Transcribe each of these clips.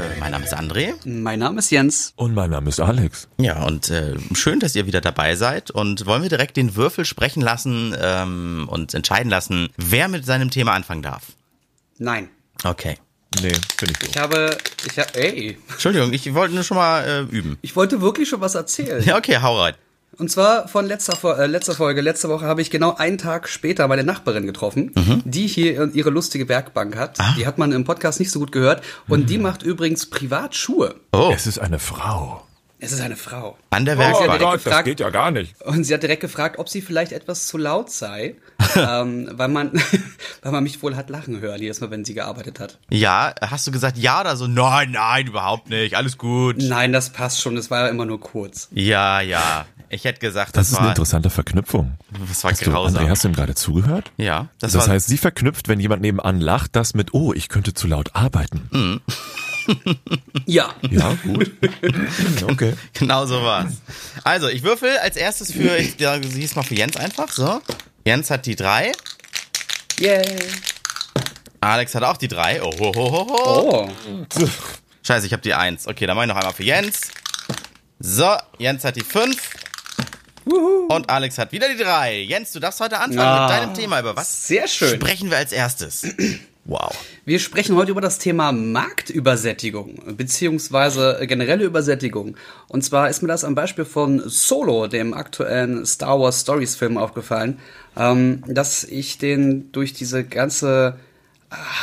äh, mein Name ist André. Mein Name ist Jens. Und mein Name ist Alex. Ja, und äh, schön, dass ihr wieder dabei seid. Und wollen wir direkt den Würfel sprechen lassen ähm, und entscheiden lassen, wer mit seinem Thema anfangen darf? Nein. Okay. Nee, finde ich Ich so. habe, ich habe, ey, Entschuldigung, ich wollte nur schon mal äh, üben. ich wollte wirklich schon was erzählen. Ja, okay, hau rein. Und zwar von letzter, äh, letzter Folge. Letzte Woche habe ich genau einen Tag später meine Nachbarin getroffen, die hier ihre lustige Werkbank hat. Die hat man im Podcast nicht so gut gehört. Und die macht übrigens privat Schuhe. Oh, Es ist eine Frau. Es ist eine Frau. an der Oh Werkbank. Gott. das gefragt- geht ja gar nicht. Und sie hat direkt gefragt, ob sie vielleicht etwas zu laut sei, ähm, weil man, weil man mich wohl hat lachen hören jedes Mal, wenn sie gearbeitet hat. Ja, hast du gesagt ja oder so? Nein, nein, überhaupt nicht. Alles gut. Nein, das passt schon. Das war ja immer nur kurz. Ja, ja. Ich hätte gesagt, Das das, ist eine war, interessante Verknüpfung. das war Hast du, grausam. André, hast du ihm gerade zugehört? ja, das, Das war, heißt, sie verknüpft, wenn jemand nebenan lacht, das mit, oh, ich könnte zu laut arbeiten. Ja. Ja, gut. okay. Genau so war's. Also, ich würfel als erstes für, ich ja, sieh's mal für Jens einfach, so. Jens hat die drei, Yay. Alex hat auch die drei. Oh, ho, ho, ho, ho. Oh. Scheiße, ich habe die eins. Okay, dann mach ich noch einmal für Jens. So, Jens hat die fünf. Und Alex hat wieder die drei. Jens, du darfst heute anfangen Ah, mit deinem Thema. Über was Sehr schön. sprechen wir als erstes? Wow. Wir sprechen heute über das Thema Marktübersättigung beziehungsweise generelle Übersättigung. Und zwar ist mir das am Beispiel von Solo, dem aktuellen Star Wars Stories Film, aufgefallen, ähm, dass ich den durch diese ganze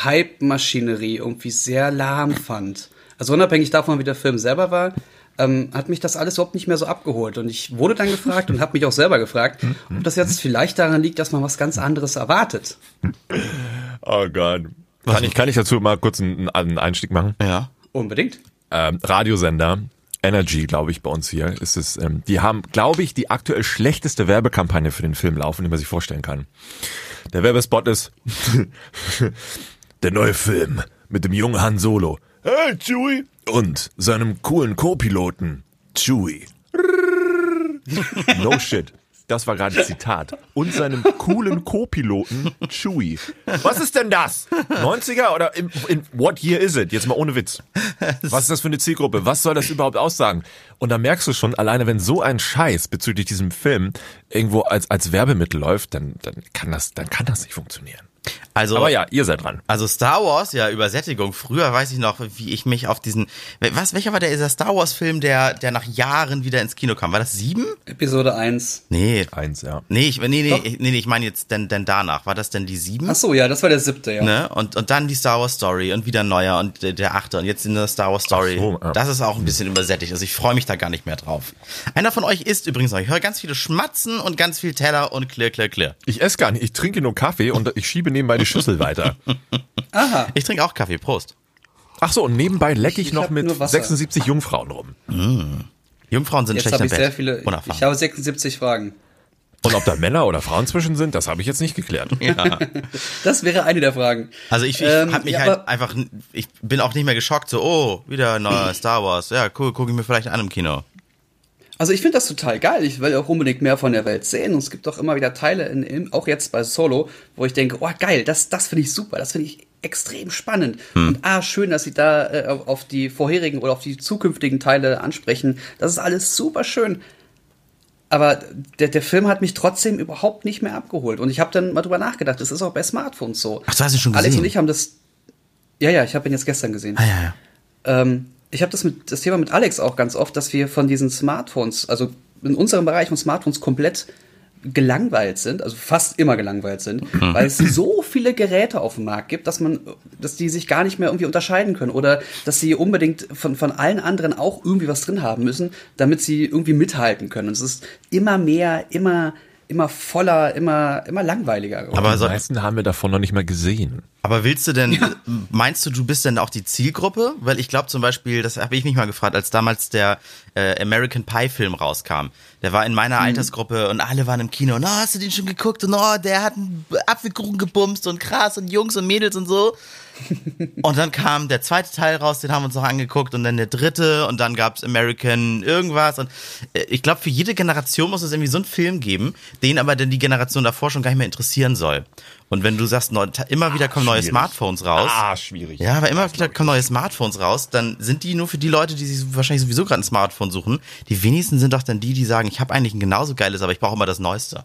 Hype-Maschinerie irgendwie sehr lahm fand. Also unabhängig davon, wie der Film selber war, ähm, hat mich das alles überhaupt nicht mehr so abgeholt. Und ich wurde dann gefragt und habe mich auch selber gefragt, ob das jetzt vielleicht daran liegt, dass man was ganz anderes erwartet. Oh Gott. Kann ich, kann ich dazu mal kurz einen, einen Einstieg machen? Ja. Unbedingt. ähm, Radiosender Energy, glaube ich, bei uns hier ist es. Ähm, die haben, glaube ich, die aktuell schlechteste Werbekampagne für den Film laufen, die man sich vorstellen kann. Der Werbespot ist der neue Film mit dem jungen Han Solo. Hey, Chewie! Und seinem coolen Co-Piloten Chewie. No shit. Das war gerade Zitat. Und seinem coolen Co-Piloten Chewie. Was ist denn das? 90er oder in, in what year is it? Jetzt mal ohne Witz. Was ist das für eine Zielgruppe? Was soll das überhaupt aussagen? Und da merkst du schon, alleine wenn so ein Scheiß bezüglich diesem Film irgendwo als, als Werbemittel läuft, dann, dann kann das, dann kann das nicht funktionieren. Also, Aber ja, ihr seid dran. Also Star Wars, ja, Übersättigung. Früher weiß ich noch, wie ich mich auf diesen, was, welcher war der, dieser Star Wars Film, der, der nach Jahren wieder ins Kino kam? War das sieben? Episode 1. Nee. Eins, ja. Nee, ich, nee, nee, Doch. nee, nee, ich meine jetzt denn, denn danach. War das denn die sieben? Ach so, ja, das war der siebte, ja. Ne? Und, und dann die Star Wars Story und wieder neuer und der, der achte und jetzt in der Star Wars Story. Ach so, ja. Das ist auch ein bisschen übersättigt. Also ich freue mich da gar nicht mehr drauf. Einer von euch isst übrigens noch. Ich höre ganz viele Schmatzen und ganz viel Teller und klirr, klirr, klirr. Ich esse gar nicht, ich trinke nur Kaffee und ich schiebe nebenbei die Schüssel weiter. Aha. Ich trinke auch Kaffee. Prost. Ach so, und nebenbei lecke ich, Ich noch mit nur Wasser. 76 Jungfrauen rum. Jungfrauen sind Jetzt schlecht habe im ich Bett. sehr viele. Unerfahren. Ich habe 76 Fragen. Und ob da Männer oder Frauen zwischen sind, das habe ich jetzt nicht geklärt. Das wäre eine der Fragen. Also ich, ich Ähm, hab mich ja, halt einfach, ich bin auch nicht mehr geschockt, so, oh, wieder ein neuer Star Wars. Ja, cool, gucke ich mir vielleicht an im Kino. Also ich finde das total geil. Ich will auch unbedingt mehr von der Welt sehen. Und es gibt auch immer wieder Teile, in, in, auch jetzt bei Solo, wo ich denke, oh geil, das, das finde ich super. Das finde ich extrem spannend. Und ah, schön, dass sie da äh, auf die vorherigen oder auf die zukünftigen Teile ansprechen. Das ist alles super schön. Aber der, der Film hat mich trotzdem überhaupt nicht mehr abgeholt. Und ich habe dann mal drüber nachgedacht, das ist auch bei Smartphones so. Ach, du hast ihn schon Alex gesehen? und ich haben das. Ja, ja, ich habe ihn jetzt gestern gesehen. Ah, ja, ja. Ähm, ich habe das mit das Thema mit Alex auch ganz oft, dass wir von diesen Smartphones, also in unserem Bereich von Smartphones komplett gelangweilt sind, also fast immer gelangweilt sind, weil es so viele Geräte auf dem Markt gibt, dass man, dass die sich gar nicht mehr irgendwie unterscheiden können oder dass sie unbedingt von, von allen anderen auch irgendwie was drin haben müssen, damit sie irgendwie mithalten können. Und es ist immer mehr, immer, immer voller, immer, immer langweiliger. geworden. Aber Die so, meisten haben wir davon noch nicht mal gesehen. Aber willst du denn, meinst du, du bist denn auch die Zielgruppe? Weil ich glaube zum Beispiel, das habe ich mich mal gefragt, als damals der äh, American Pie Film rauskam. Der war in meiner Altersgruppe und alle waren im Kino. Und oh, hast du den schon geguckt? Und oh, der hat einen Apfelkuchen gebumst und krass und Jungs und Mädels und so. und dann kam der zweite Teil raus, den haben wir uns noch angeguckt und dann der dritte und dann gab's American irgendwas und äh, ich glaube für jede Generation muss es irgendwie so einen Film geben, den aber dann die Generation davor schon gar nicht mehr interessieren soll. Und wenn du sagst, immer wieder kommen neue. Smartphones raus. Ah, schwierig. Ja, aber immer wieder kommen neue Smartphones raus, dann sind die nur für die Leute, die sich wahrscheinlich sowieso gerade ein Smartphone suchen. Die wenigsten sind doch dann die, die sagen, ich habe eigentlich ein genauso geiles, aber ich brauche immer das Neueste.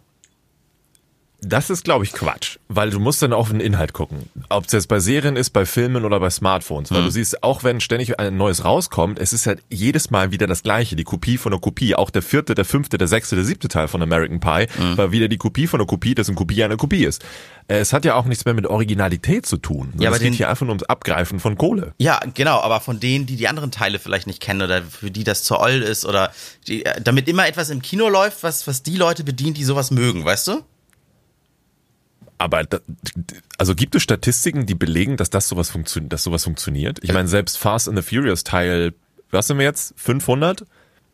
Das ist, glaube ich, Quatsch, weil du musst dann auf den Inhalt gucken. Ob es jetzt bei Serien ist, bei Filmen oder bei Smartphones. Weil du siehst, auch wenn ständig ein neues rauskommt, es ist halt jedes Mal wieder das gleiche, die Kopie von der Kopie. Auch der vierte, der fünfte, der sechste, der siebte Teil von American Pie war wieder die Kopie von der Kopie, das eine Kopie einer Kopie ist. Äh, Es hat ja auch nichts mehr mit Originalität zu tun. Ja, aber es geht hier einfach nur ums Abgreifen von Kohle. Ja, genau, aber von denen, die die anderen Teile vielleicht nicht kennen oder für die das zu oll ist oder die, äh, damit immer etwas im Kino läuft, was, was die Leute bedient, die sowas mögen, weißt du? Aber da, also gibt es Statistiken, die belegen, dass das sowas funktioniert, dass sowas funktioniert? Ich meine, selbst Fast and the Furious Teil, was sind wir jetzt? 500?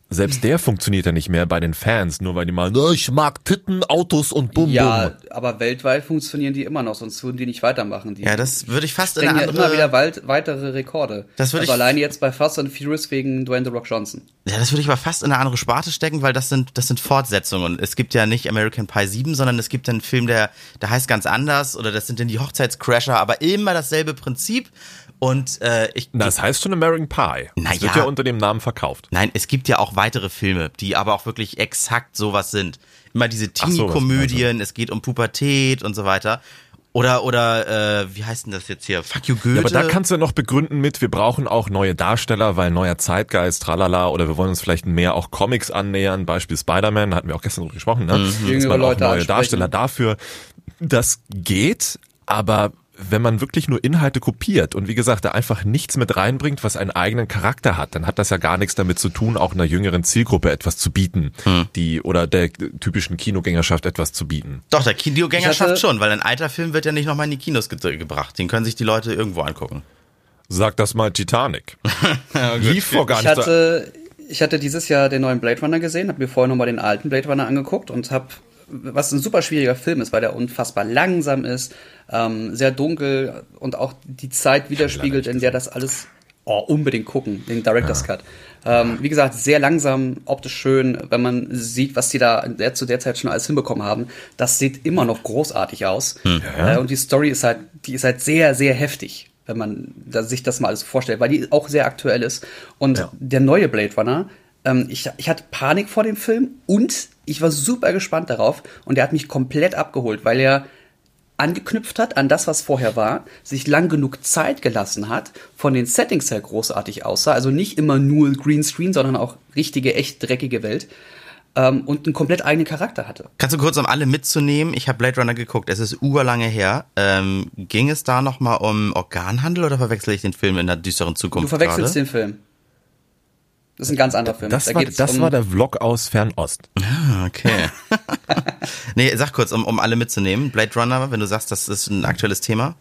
Selbst der funktioniert ja nicht mehr bei den Fans, nur weil die mal, "Na, ich mag Titten, Autos und Bum Ja, Bum. aber weltweit funktionieren die immer noch, sonst würden die nicht weitermachen. Die Ja, das würde ich fast in eine ja immer wieder andere, weit, weitere Rekorde. Das würde also ich- alleine jetzt bei Fast and Furious wegen Dwayne The Rock Johnson. ja, das würde ich aber fast in eine andere Sparte stecken, weil das sind, das sind Fortsetzungen. Es gibt ja nicht American Pie 7, sondern es gibt einen Film, der, der heißt ganz anders oder das sind dann die Hochzeitscrasher, aber immer dasselbe Prinzip und äh, ich, Na, Das heißt schon American Pie. Na das wird ja. ja unter dem Namen verkauft. Nein, es gibt ja auch weitere Filme, die aber auch wirklich exakt sowas sind. Immer diese Ach so, Teenie-Komödien, es geht um Pubertät und so weiter. Oder, oder, äh, wie heißt denn das jetzt hier? Fuck you Goethe. Ja, aber da kannst du noch begründen mit, wir brauchen auch neue Darsteller, weil neuer Zeitgeist, tralala, oder wir wollen uns vielleicht mehr auch Comics annähern, Beispiel Spider-Man, da hatten wir auch gestern drüber gesprochen, ne? Dass Jüngere man auch Leute neue ansprechen. Darsteller dafür. Das geht, aber wenn man wirklich nur Inhalte kopiert und wie gesagt, da einfach nichts mit reinbringt, was einen eigenen Charakter hat, dann hat das ja gar nichts damit zu tun, auch einer jüngeren Zielgruppe etwas zu bieten, die oder der typischen Kinogängerschaft etwas zu bieten. Doch, der Kinogänger Ich hatte- schon, weil ein alter Film wird ja nicht nochmal in die Kinos ge gebracht. Den können sich die Leute irgendwo angucken. Sag das mal Titanic. Lief vor gar Ich nicht so hatte, ich hatte dieses Jahr den neuen Blade Runner gesehen, habe mir vorher nochmal den alten Blade Runner angeguckt und habe, was ein super schwieriger Film ist, weil der unfassbar langsam ist, ähm, sehr dunkel und auch die Zeit widerspiegelt, in der das alles oh, unbedingt gucken, den Director's Cut. Ähm, wie gesagt, sehr langsam, optisch schön, wenn man sieht, was die da der, zu der Zeit schon alles hinbekommen haben. Das sieht immer noch großartig aus. Äh, und die Story ist halt, die ist halt sehr, sehr heftig wenn man da, sich das mal alles vorstellt, weil die auch sehr aktuell ist. Und Ja. der neue Blade Runner, ähm, ich, ich hatte Panik vor dem Film und ich war super gespannt darauf und der hat mich komplett abgeholt, weil er angeknüpft hat an das, was vorher war, sich lang genug Zeit gelassen hat, von den Settings her großartig aussah, also nicht immer nur Greenscreen, sondern auch richtige, echt dreckige Welt ähm, und einen komplett eigenen Charakter hatte. Kannst du kurz, um alle mitzunehmen, ich habe Blade Runner geguckt, es ist urlange her. Ähm, ging es da nochmal um Organhandel oder verwechsel ich den Film in der düsteren Zukunft Du verwechselst gerade? den Film. Das ist ein ganz anderer Film. Das, Da war, geht's das um- war der Vlog aus Fernost. Ah, Okay. nee, sag kurz, um, um alle mitzunehmen. Blade Runner, wenn du sagst, das ist ein aktuelles Thema.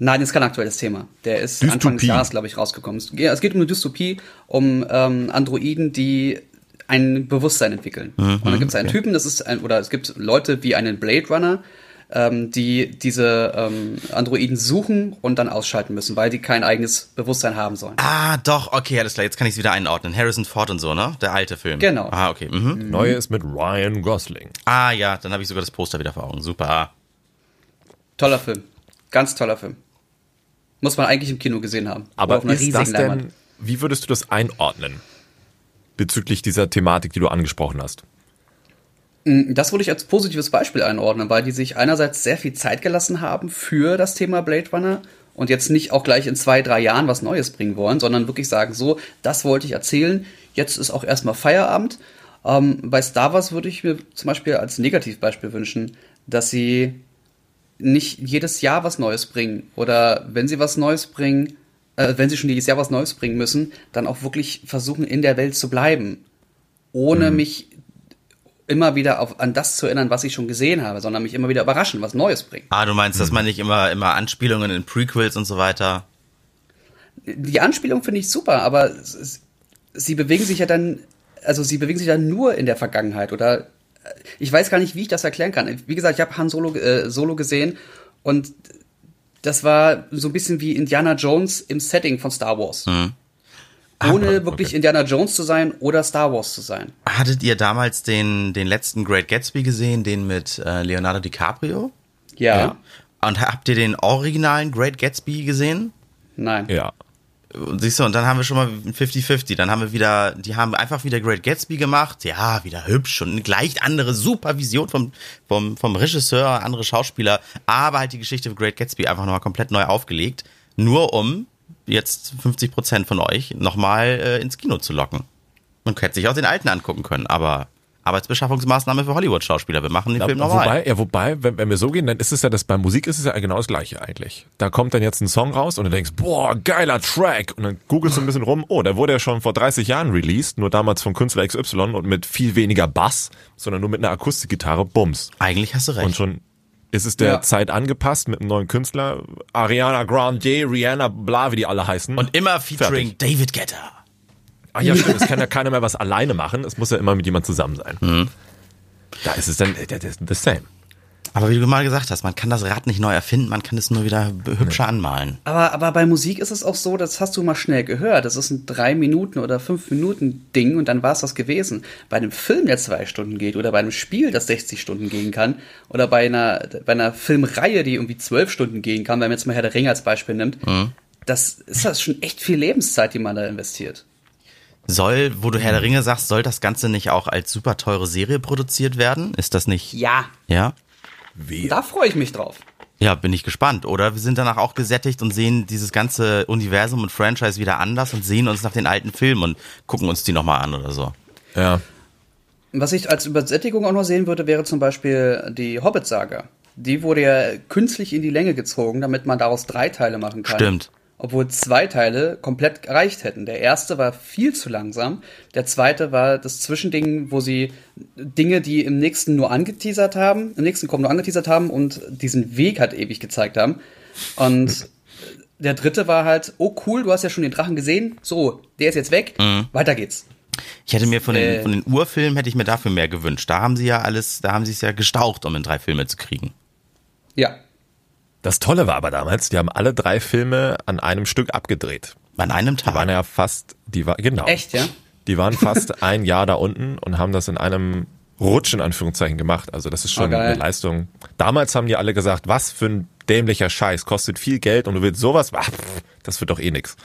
Nein, das ist kein aktuelles Thema. Der ist Dystopie. Anfang des Jahres, glaube ich, rausgekommen. Es- geht um eine Dystopie, um ähm, Androiden, die ein Bewusstsein entwickeln. Mhm, und dann gibt es einen Typen, das ist ein, oder es gibt Leute wie einen Blade Runner, ähm, die diese ähm, Androiden suchen und dann ausschalten müssen, weil die kein eigenes Bewusstsein haben sollen. Ah, doch, okay, alles klar, jetzt kann ich es wieder einordnen. Harrison Ford und so, ne? Der alte Film. Genau. Ah, okay. Mhm. Neue ist mit Ryan Gosling. Ah, ja, dann habe ich sogar das Poster wieder vor Augen. Super. Toller Film. Ganz toller Film. Muss man eigentlich im Kino gesehen haben. Aber auf einer ist das Leinwand. denn, wie würdest du das einordnen? Bezüglich dieser Thematik, die du angesprochen hast. Das würde ich als positives Beispiel einordnen, weil die sich einerseits sehr viel Zeit gelassen haben für das Thema Blade Runner und jetzt nicht auch gleich in zwei, drei Jahren was Neues bringen wollen, sondern wirklich sagen, so, das wollte ich erzählen, jetzt ist auch erstmal Feierabend. Ähm, bei Star Wars würde ich mir zum Beispiel als Negativbeispiel wünschen, dass sie nicht jedes Jahr was Neues bringen oder wenn sie was Neues bringen, äh, wenn sie schon jedes Jahr was Neues bringen müssen, dann auch wirklich versuchen, in der Welt zu bleiben, ohne mich immer wieder auf, an das zu erinnern, was ich schon gesehen habe, sondern mich immer wieder überraschen, was Neues bringen. Ah, du meinst, dass man nicht immer, immer Anspielungen in Prequels und so weiter. Die Anspielung finde ich super, aber sie bewegen sich ja dann, also sie bewegen sich dann nur in der Vergangenheit oder ich weiß gar nicht, wie ich das erklären kann. Wie gesagt, ich habe Han Solo, äh, Solo gesehen und das war so ein bisschen wie Indiana Jones im Setting von Star Wars. Ohne wirklich Indiana Jones zu sein oder Star Wars zu sein. Hattet ihr damals den, den letzten Great Gatsby gesehen, den mit äh, Leonardo DiCaprio? Ja. Und habt ihr den originalen Great Gatsby gesehen? Nein. Ja. Siehst du, und dann haben wir schon mal 50-50. Dann haben wir wieder, die haben einfach wieder Great Gatsby gemacht. Ja, wieder hübsch und eine gleich andere Supervision vom, vom, vom Regisseur, andere Schauspieler. Aber halt die Geschichte von Great Gatsby einfach nochmal komplett neu aufgelegt. Nur um jetzt 50 Prozent von euch nochmal äh, ins Kino zu locken. Man hätte sich auch den alten angucken können, aber Arbeitsbeschaffungsmaßnahme für Hollywood-Schauspieler. Wir machen den Ja, Film nochmal. wobei, ja, wobei, wenn, wenn wir so gehen, dann ist es ja das, bei Musik ist es ja genau das Gleiche eigentlich. Da kommt dann jetzt ein Song raus und du denkst, boah, geiler Track. Und dann googelst du ein bisschen rum, oh, der wurde ja schon vor 30 Jahren released, nur damals vom Künstler XY und mit viel weniger Bass, sondern nur mit einer Akustikgitarre, bums. Eigentlich hast du recht. Und schon ist es der Ja. Zeit angepasst mit einem neuen Künstler. Ariana Grande, Rihanna, bla, wie die alle heißen. Und immer featuring David Guetta. Ach ja, stimmt, es kann ja keiner mehr was alleine machen. Es muss ja immer mit jemand zusammen sein. Mhm. Da ist es dann das the same. Aber wie du mal gesagt hast, man kann das Rad nicht neu erfinden, man kann es nur wieder hübscher anmalen. Aber, aber bei Musik ist es auch so, das hast du mal schnell gehört. Das ist ein drei Minuten oder fünf Minuten Ding und dann war es das gewesen. Bei einem Film, der zwei Stunden geht oder bei einem Spiel, das 60 Stunden gehen kann oder bei einer, bei einer Filmreihe, die irgendwie zwölf Stunden gehen kann, wenn man jetzt mal Herr der Ringe als Beispiel nimmt, das ist das schon echt viel Lebenszeit, die man da investiert. Soll, wo du Herr der Ringe sagst, soll das Ganze nicht auch als super teure Serie produziert werden? Ist das nicht? Ja, Ja? Wie? da freue ich mich drauf. Ja, bin ich gespannt. Oder wir sind danach auch gesättigt und sehen dieses ganze Universum und Franchise wieder anders und sehen uns nach den alten Filmen und gucken uns die nochmal an oder so. Ja. Was ich als Übersättigung auch noch sehen würde, wäre zum Beispiel die Hobbit-Saga. Die wurde ja künstlich in die Länge gezogen, damit man daraus drei Teile machen kann. Stimmt. Obwohl zwei Teile komplett gereicht hätten. Der erste war viel zu langsam. Der zweite war das Zwischending, wo sie Dinge, die im nächsten nur angeteasert haben, im nächsten kommen nur angeteasert haben und diesen Weg halt ewig gezeigt haben. Und der dritte war halt, oh cool, du hast ja schon den Drachen gesehen. So, der ist jetzt weg. Weiter geht's. Ich hätte mir von den, Äh. von den Urfilmen hätte ich mir dafür mehr gewünscht. Da haben sie ja alles, da haben sie es ja gestaucht, um in drei Filme zu kriegen. Ja. Das Tolle war aber damals, die haben alle drei Filme an einem Stück abgedreht. An einem Die waren Tag. ja fast, die war, genau. Echt, ja? Die waren fast ein Jahr da unten und haben das in einem Rutsch in Anführungszeichen gemacht. Also das ist schon geil. eine Leistung. Damals haben die alle gesagt, was für ein dämlicher Scheiß, kostet viel Geld und du willst sowas, pff, das wird doch eh nix.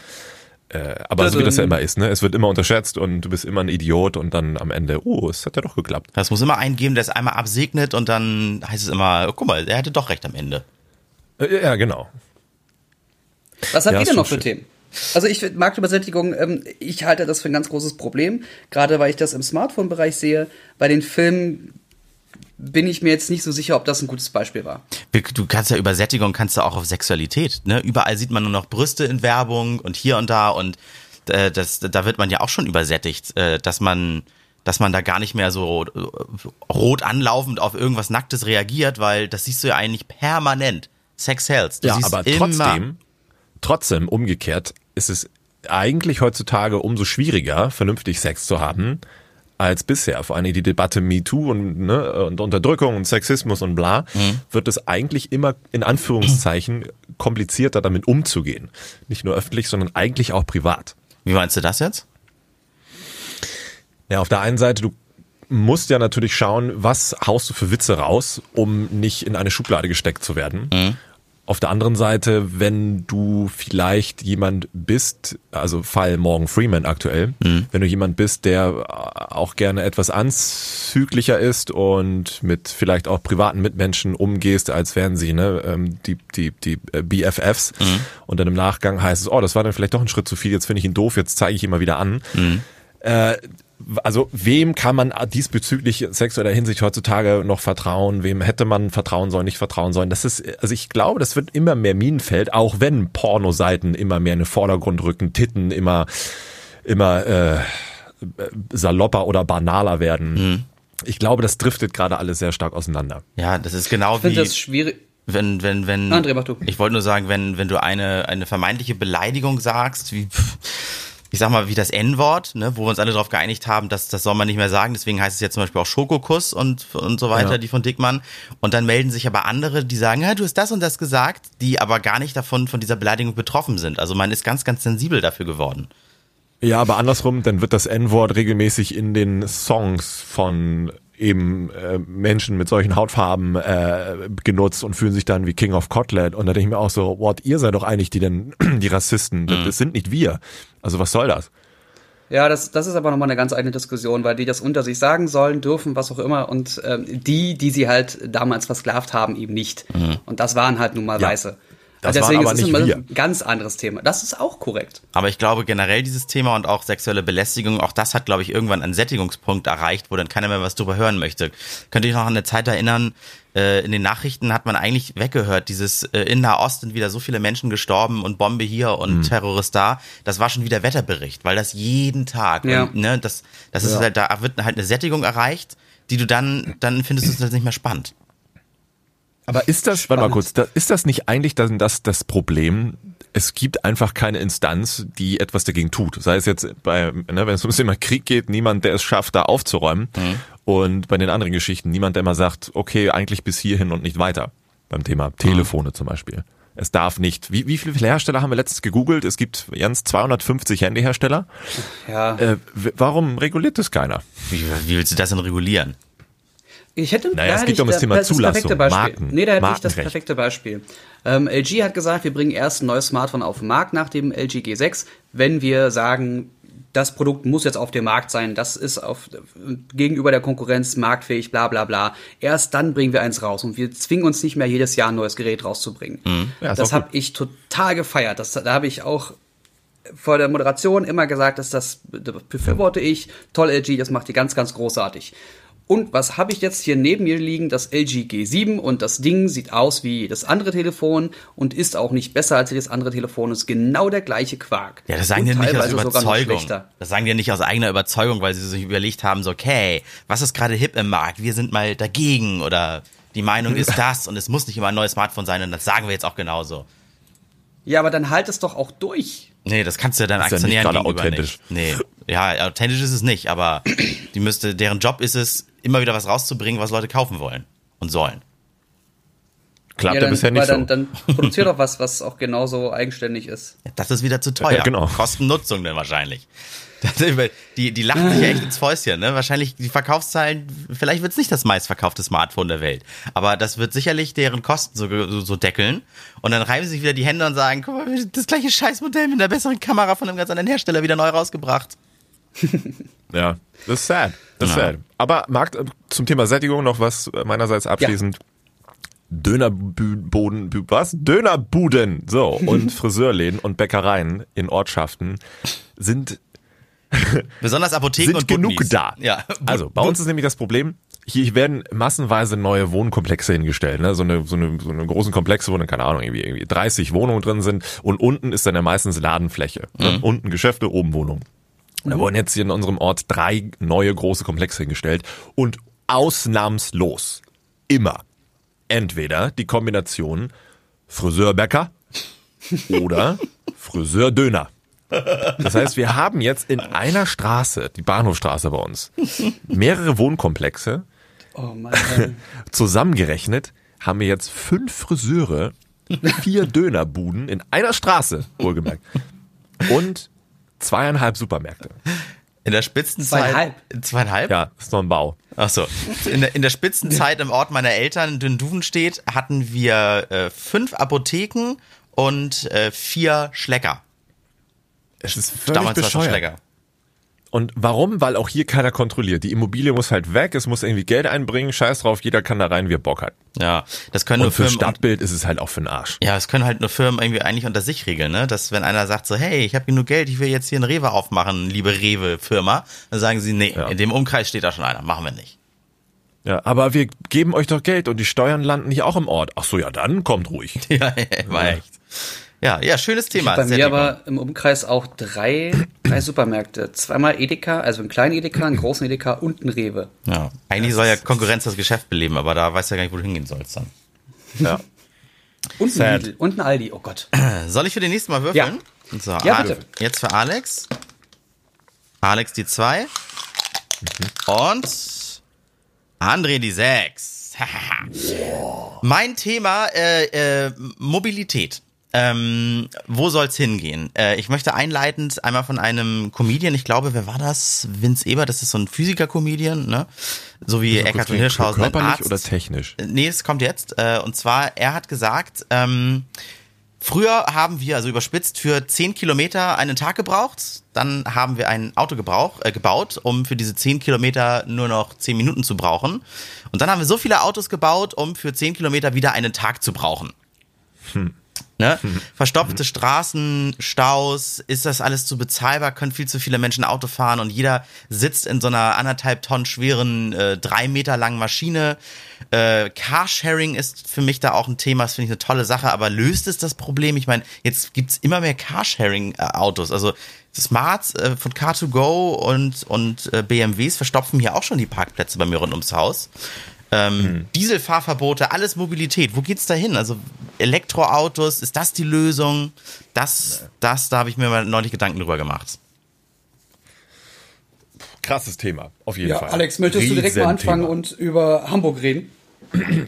Äh, aber Also so wie das ja immer ist, ne? Es wird immer unterschätzt und du bist immer ein Idiot und dann am Ende, oh, es hat ja doch geklappt. Es muss immer einen geben, der es einmal absegnet und dann heißt es immer, oh, guck mal, er hatte doch recht am Ende. Äh, ja, genau. Was habt Ja, ihr denn noch für schön. Themen? Also ich Marktübersättigung, ähm, ich halte das für ein ganz großes Problem, gerade weil ich das im Smartphone-Bereich sehe. Bei den Filmen bin ich mir jetzt nicht so sicher, ob das ein gutes Beispiel war. Du kannst ja Übersättigung kannst du auch auf Sexualität, ne? Überall sieht man nur noch Brüste in Werbung und hier und da und äh, das, da wird man ja auch schon übersättigt, äh, dass man, dass man da gar nicht mehr so äh, rot anlaufend auf irgendwas Nacktes reagiert, weil das siehst du ja eigentlich permanent. Sex sells. Du Ja, aber trotzdem, trotzdem umgekehrt ist es eigentlich heutzutage umso schwieriger, vernünftig Sex zu haben, als bisher. Vor allem die Debatte MeToo und, ne, und Unterdrückung und Sexismus und bla, Mhm. wird es eigentlich immer in Anführungszeichen komplizierter damit umzugehen. Nicht nur öffentlich, sondern eigentlich auch privat. Wie meinst du das jetzt? Ja, auf der einen Seite, du musst ja natürlich schauen, was haust du für Witze raus, um nicht in eine Schublade gesteckt zu werden. Auf der anderen Seite, wenn du vielleicht jemand bist, also Fall Morgan Freeman aktuell, wenn du jemand bist, der auch gerne etwas anzüglicher ist und mit vielleicht auch privaten Mitmenschen umgehst, als wären sie ne, ähm, die, die, die äh, BFFs und dann im Nachgang heißt es, oh, das war dann vielleicht doch ein Schritt zu viel, jetzt finde ich ihn doof, jetzt zeige ich ihn mal wieder an. Äh, also wem kann man diesbezüglich sexueller Hinsicht heutzutage noch vertrauen? Wem hätte man vertrauen sollen, nicht vertrauen sollen? Das ist, also ich glaube, das wird immer mehr Minenfeld, auch wenn Pornoseiten immer mehr in den Vordergrund rücken, Titten immer, immer äh, salopper oder banaler werden. Ich glaube, das driftet gerade alles sehr stark auseinander. Ja, das ist genau Ich finde wie das schwierig. wenn wenn wenn André, mach du. Ich wollte nur sagen, wenn wenn du eine eine vermeintliche Beleidigung sagst, wie pff, ich sag mal, wie das N-Wort, ne, wo wir uns alle darauf geeinigt haben, dass das soll man nicht mehr sagen, deswegen heißt es jetzt zum Beispiel auch Schokokuss und, und so weiter, Ja. die von Dickmann. Und dann melden sich aber andere, die sagen, ja, du hast das und das gesagt, die aber gar nicht davon, von dieser Beleidigung betroffen sind. Also man ist ganz, ganz sensibel dafür geworden. Ja, aber andersrum, dann wird das N-Wort regelmäßig in den Songs von eben äh, Menschen mit solchen Hautfarben äh, genutzt und fühlen sich dann wie King of Kotlet. Und da denke ich mir auch so, what, ihr seid doch eigentlich die denn die Rassisten. Das, das sind nicht wir. Also was soll das? Ja, das, das ist aber nochmal eine ganz eigene Diskussion, weil die das unter sich sagen sollen, dürfen, was auch immer, und ähm, die, die sie halt damals versklavt haben, eben nicht. Und das waren halt nun mal Ja. Weiße. Das Also Deswegen waren aber ist es nicht immer wir. ein ganz anderes Thema. Das ist auch korrekt. Aber ich glaube generell dieses Thema und auch sexuelle Belästigung, auch das hat, glaube ich, irgendwann einen Sättigungspunkt erreicht, wo dann keiner mehr was drüber hören möchte. Könnt ihr euch noch an eine Zeit erinnern, äh, in den Nachrichten hat man eigentlich weggehört, dieses äh, in Nahost sind wieder so viele Menschen gestorben und Bombe hier und Mhm. Terrorist da. Das war schon wieder Wetterbericht, weil das jeden Tag, Ja. und, ne, das, das ist halt, da wird halt eine Sättigung erreicht, die du dann, dann findest du es halt nicht mehr spannend. Aber ist das, warte mal Spannend. kurz, da, ist das nicht eigentlich dann das, das Problem? Es gibt einfach keine Instanz, die etwas dagegen tut. Sei es jetzt bei, ne, wenn es um das Thema Krieg geht, niemand, der es schafft, da aufzuräumen. Und bei den anderen Geschichten, niemand, der immer sagt, okay, eigentlich bis hierhin und nicht weiter. Beim Thema Telefone zum Beispiel. Es darf nicht. Wie, wie viele Hersteller haben wir letztens gegoogelt? Es gibt ganz 250 Handyhersteller. Ja. Äh, warum reguliert das keiner? Wie, wie willst du das denn regulieren? Ich hätte, Naja, es geht um das Thema das perfekte Zulassung, Beispiel. Marken, nee, da hätte ich das perfekte Beispiel. Ähm, LG hat gesagt, wir bringen erst ein neues Smartphone auf den Markt nach dem LG G6, wenn wir sagen, das Produkt muss jetzt auf dem Markt sein, das ist auf, gegenüber der Konkurrenz marktfähig, bla bla bla. Erst dann bringen wir eins raus und wir zwingen uns nicht mehr jedes Jahr ein neues Gerät rauszubringen. Mhm. Ja, das habe ich total gefeiert. Das, da habe ich auch vor der Moderation immer gesagt, dass das befürworte ich. Toll, LG, das macht ihr ganz, ganz großartig. Und was habe ich jetzt hier neben mir liegen? Das LG G7 und das Ding sieht aus wie das andere Telefon und ist auch nicht besser als das andere Telefon. Ist genau der gleiche Quark. Ja, das sagen die nicht aus Überzeugung. Das sagen die nicht aus eigener Überzeugung, weil sie sich überlegt haben, so, okay, was ist gerade hip im Markt? Wir sind mal dagegen oder die Meinung ist das und es muss nicht immer ein neues Smartphone sein und das sagen wir jetzt auch genauso. Ja, aber dann halt es doch auch durch. Nee, das kannst du ja deinen Ist ja nicht Aktionären gegenüber authentisch. nicht. Nee, ja, authentisch ist es nicht, aber die müsste, deren Job ist es, immer wieder was rauszubringen, was Leute kaufen wollen und sollen. Klappt ja, ja, dann, bisher nicht dann, so. dann produziert doch was, was auch genauso eigenständig ist. Das ist wieder zu teuer. Ja, genau. Kosten-Nutzung dann wahrscheinlich. Die, die lachen sich ja echt ins Fäustchen, ne? Wahrscheinlich die Verkaufszahlen, vielleicht wird es nicht das meistverkaufte Smartphone der Welt. Aber das wird sicherlich deren Kosten so, so, so deckeln. Und dann reiben sie sich wieder die Hände und sagen, guck mal, das gleiche Scheißmodell mit einer besseren Kamera von einem ganz anderen Hersteller wieder neu rausgebracht. Ja, das ist sad. Das ist Ja. sad. Aber Markt, äh, zum Thema Sättigung noch was meinerseits abschließend. Dönerboden, was? Dönerbuden, so, und Friseurläden und Bäckereien in Ortschaften sind, Besonders Apotheken sind und genug Butnis. da. Ja. Also, bei uns ist nämlich das Problem, hier werden massenweise neue Wohnkomplexe hingestellt, ne? so, eine, so, eine, so eine großen Komplexe, wo dann, keine Ahnung, irgendwie, irgendwie 30 Wohnungen drin sind und unten ist dann ja meistens Ladenfläche. Ne? Unten Geschäfte, oben Wohnungen. Da wurden jetzt hier in unserem Ort drei neue große Komplexe hingestellt und ausnahmslos immer entweder die Kombination Friseurbäcker oder Friseurdöner. Das heißt, wir haben jetzt in einer Straße, die Bahnhofstraße bei uns, mehrere Wohnkomplexe. Oh Mann. Zusammengerechnet haben wir jetzt fünf Friseure, vier Dönerbuden in einer Straße, wohlgemerkt. Und zweieinhalb Supermärkte. In der Spitzenzeit. Zweieinhalb. Zweieinhalb? Ja, ist noch ein Bau. Ach so. In der, in der Spitzenzeit im Ort meiner Eltern in Dünnduvenstedt hatten wir äh, fünf Apotheken und äh, vier Schlecker. Es ist völlig Damals bescheuert. Schlecker. Und warum? Weil auch hier keiner kontrolliert. Die Immobilie muss halt weg, es muss irgendwie Geld einbringen, scheiß drauf, jeder kann da rein, wie er Bock hat. Ja, das können nur Und für Firmen. Stadtbild ist es halt auch für den Arsch. ja, es können halt nur Firmen irgendwie eigentlich unter sich regeln, ne? Dass wenn einer sagt so, hey, ich habe genug Geld, ich will jetzt hier einen Rewe aufmachen, liebe Rewe-Firma, dann sagen sie, nee, Ja. in dem Umkreis steht da schon einer, machen wir nicht. Ja, aber wir geben euch doch Geld und die Steuern landen nicht auch im Ort. Ach so, ja, dann kommt ruhig. Ja, war echt. Ja, ja, schönes Thema. Bei mir aber im Umkreis auch drei, drei Supermärkte. Zweimal Edeka, also einen kleinen Edeka, einen großen Edeka und einen Rewe. Ja, eigentlich soll ja Konkurrenz das Geschäft beleben, aber da weißt du ja gar nicht, wo du hingehen sollst dann. Ja. Und Sad. ein Lidl und ein Aldi. Oh Gott. Soll ich für den nächsten Mal würfeln? So, Ja, bitte. Jetzt für Alex. Alex die 2. Und André die 6. mein Thema äh, äh, Mobilität. Ähm, wo soll's hingehen? Äh, ich möchte einleitend einmal von einem Comedian, ich glaube, wer war das? Vince Eber, das ist so ein Physiker-Comedian, ne? So wie Eckhard von Hirschhausen. Körperlich Arzt. oder technisch? Nee, es kommt jetzt. Äh, und zwar, er hat gesagt, ähm, früher haben wir, also überspitzt, für 10 Kilometer einen Tag gebraucht. Dann haben wir ein Auto gebrauch, äh, gebaut, um für diese 10 Kilometer nur noch 10 Minuten zu brauchen. Und dann haben wir so viele Autos gebaut, um für 10 Kilometer wieder einen Tag zu brauchen. Ne? Verstopfte Straßen, Staus, ist das alles zu bezahlbar? Können viel zu viele Menschen Auto fahren und jeder sitzt in so einer anderthalb Tonnen schweren, äh, drei Meter langen Maschine. Äh, Carsharing ist für mich da auch ein Thema, das finde ich eine tolle Sache, aber löst es das Problem? Ich meine, jetzt gibt's immer mehr Carsharing-Autos. Also Smarts äh, von Car2Go und, und äh, BMWs verstopfen hier auch schon die Parkplätze bei mir rund ums Haus. Ähm, Dieselfahrverbote, alles Mobilität. Wo geht's da hin? Also Elektroautos, ist das die Lösung? Das, das, da habe ich mir mal neulich Gedanken drüber gemacht. Krasses Thema, auf jeden Ja, Fall. Alex, möchtest du direkt mal anfangen und über Hamburg reden?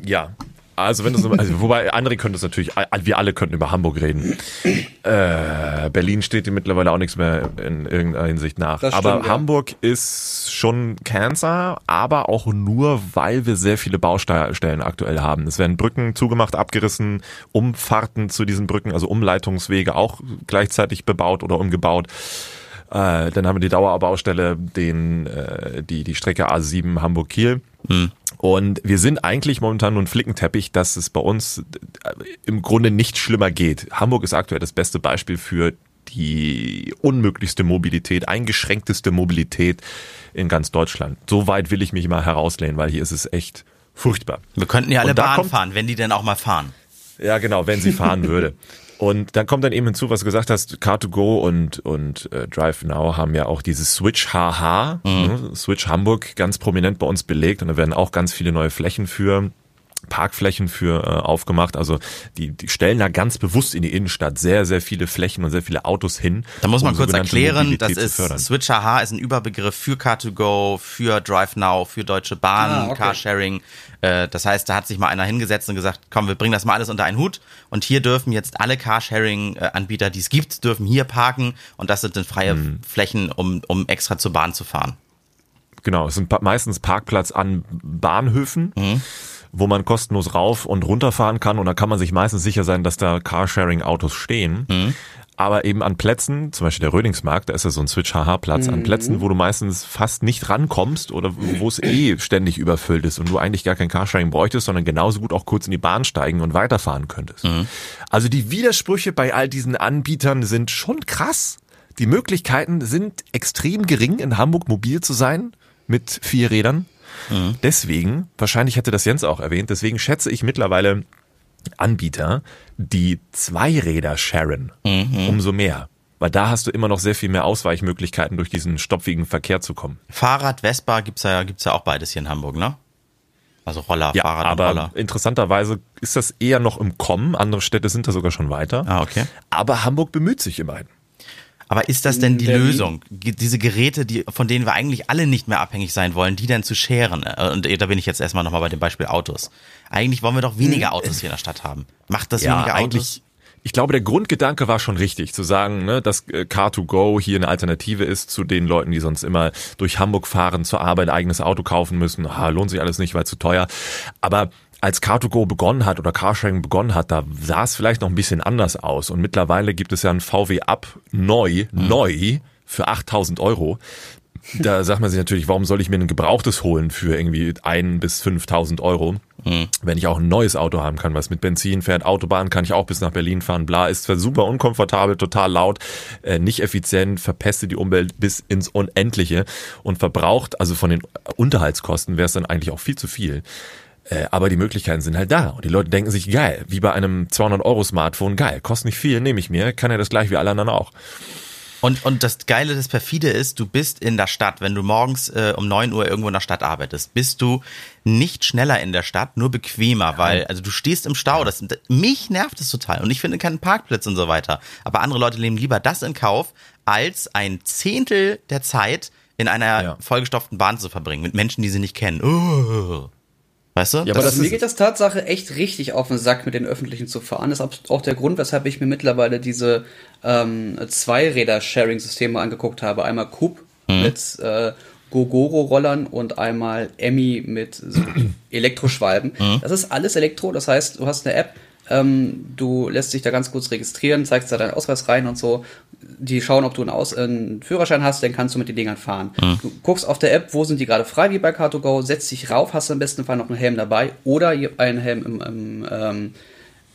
Ja. Also wenn du so, also wobei andere können das natürlich, wir alle könnten über Hamburg reden. Äh, Berlin steht dir mittlerweile auch nichts mehr in irgendeiner Hinsicht nach. Das aber stimmt, ja. Hamburg ist schon Cancer, aber auch nur, weil wir sehr viele Baustellen aktuell haben. Es werden Brücken zugemacht, abgerissen, Umfahrten zu diesen Brücken, also Umleitungswege auch gleichzeitig bebaut oder umgebaut. Äh, dann haben wir die Dauerbaustelle, den, äh, die, die Strecke A7 Hamburg-Kiel. Und wir sind eigentlich momentan nur ein Flickenteppich, dass es bei uns im Grunde nicht schlimmer geht. Hamburg ist aktuell das beste Beispiel für die unmöglichste Mobilität, eingeschränkteste Mobilität in ganz Deutschland. So weit will ich mich mal herauslehnen, weil hier ist es echt furchtbar. Wir könnten ja alle Bahn fahren, wenn die denn auch mal fahren. Ja, genau, wenn sie fahren würde. Und dann kommt dann eben hinzu, was du gesagt hast, Car2Go und, und äh, Drive Now haben ja auch dieses Switch HH, ne, Switch Hamburg ganz prominent bei uns belegt und da werden auch ganz viele neue Flächen für Parkflächen für äh, aufgemacht. Also die, die stellen da ganz bewusst in die Innenstadt sehr, sehr viele Flächen und sehr viele Autos hin. Da muss man um kurz erklären, das Mobilität zu ist fördern. Switch AH ist ein Überbegriff für Car2Go, für Drive Now, für Deutsche Bahn, Ah, okay. Carsharing. Äh, Das heißt, da hat sich mal einer hingesetzt und gesagt, komm, wir bringen das mal alles unter einen Hut und hier dürfen jetzt alle Carsharing-Anbieter, die es gibt, dürfen hier parken und das sind dann freie Mhm. Flächen, um, um extra zur Bahn zu fahren. Genau, es sind pa- meistens Parkplatz an Bahnhöfen, wo man kostenlos rauf und runterfahren kann und da kann man sich meistens sicher sein, dass da Carsharing-Autos stehen. Aber eben an Plätzen, zum Beispiel der Rödingsmarkt, da ist ja so ein Switch-HH-Platz, an Plätzen, wo du meistens fast nicht rankommst oder wo es eh ständig überfüllt ist und du eigentlich gar kein Carsharing bräuchtest, sondern genauso gut auch kurz in die Bahn steigen und weiterfahren könntest. Also die Widersprüche bei all diesen Anbietern sind schon krass. Die Möglichkeiten sind extrem gering, in Hamburg mobil zu sein mit vier Rädern. Deswegen, wahrscheinlich hätte das Jens auch erwähnt, deswegen schätze ich mittlerweile Anbieter, die zwei Räder sharen, umso mehr. Weil da hast du immer noch sehr viel mehr Ausweichmöglichkeiten, durch diesen stopfigen Verkehr zu kommen. Fahrrad, Vespa gibt's ja, gibt's ja auch beides hier in Hamburg, ne? Also Roller, Ja, Fahrrad aber Roller. interessanterweise ist das eher noch im Kommen. Andere Städte sind da sogar schon weiter. Ah, okay. Aber Hamburg bemüht sich immerhin. Aber ist das denn die Berlin? Lösung? Diese Geräte, die, von denen wir eigentlich alle nicht mehr abhängig sein wollen, die dann zu scheren? Äh, Und da bin ich jetzt erstmal nochmal bei dem Beispiel Autos. Eigentlich wollen wir doch weniger Autos hier in der Stadt haben. Macht das weniger Autos? Ich glaube, der Grundgedanke war schon richtig, zu sagen, ne, dass äh, Car2Go hier eine Alternative ist zu den Leuten, die sonst immer durch Hamburg fahren, zur Arbeit ein eigenes Auto kaufen müssen. Ah, lohnt sich alles nicht, weil zu teuer. Aber als Car2Go begonnen hat oder Carsharing begonnen hat, da sah es vielleicht noch ein bisschen anders aus. Und mittlerweile gibt es ja ein VW Up neu, neu für 8000 Euro. Da sagt man sich natürlich, warum soll ich mir ein gebrauchtes holen für irgendwie ein bis 5000 Euro, wenn ich auch ein neues Auto haben kann, was mit Benzin fährt. Autobahn kann ich auch bis nach Berlin fahren, bla, ist zwar super unkomfortabel, total laut, äh, nicht effizient, verpestet die Umwelt bis ins Unendliche und verbraucht, also von den Unterhaltskosten wäre es dann eigentlich auch viel zu viel. Äh, aber die Möglichkeiten sind halt da. Und die Leute denken sich, geil, wie bei einem 200-Euro-Smartphone, geil, kostet nicht viel, nehme ich mir, kann ja das gleich wie alle anderen auch. Und, und das Geile, das perfide ist, du bist in der Stadt. Wenn du morgens äh, um 9 Uhr irgendwo in der Stadt arbeitest, bist du nicht schneller in der Stadt, nur bequemer, weil, also du stehst im Stau. Das, mich nervt es total. Und ich finde keinen Parkplatz und so weiter. Aber andere Leute nehmen lieber das in Kauf, als ein Zehntel der Zeit in einer Ja. vollgestopften Bahn zu verbringen, mit Menschen, die sie nicht kennen. Oh. Weißt du? Ja, aber das mir geht das Tatsache echt richtig auf den Sack, mit den Öffentlichen zu fahren. Das ist auch der Grund, weshalb ich mir mittlerweile diese ähm, Zweiräder-Sharing-Systeme angeguckt habe. Einmal Coop mhm. mit äh, Gogoro-Rollern und einmal Emmy mit so Elektroschwalben. Mhm. Das ist alles Elektro, das heißt, du hast eine App, ähm, du lässt dich da ganz kurz registrieren, zeigst da deinen Ausweis rein und so. Die schauen, ob du einen, Aus einen Führerschein hast, dann kannst du mit den Dingern fahren. Mhm. Du guckst auf der App, wo sind die gerade frei, wie bei Car2Go, setzt dich rauf, hast im besten Fall noch einen Helm dabei oder einen Helm im, im, ähm,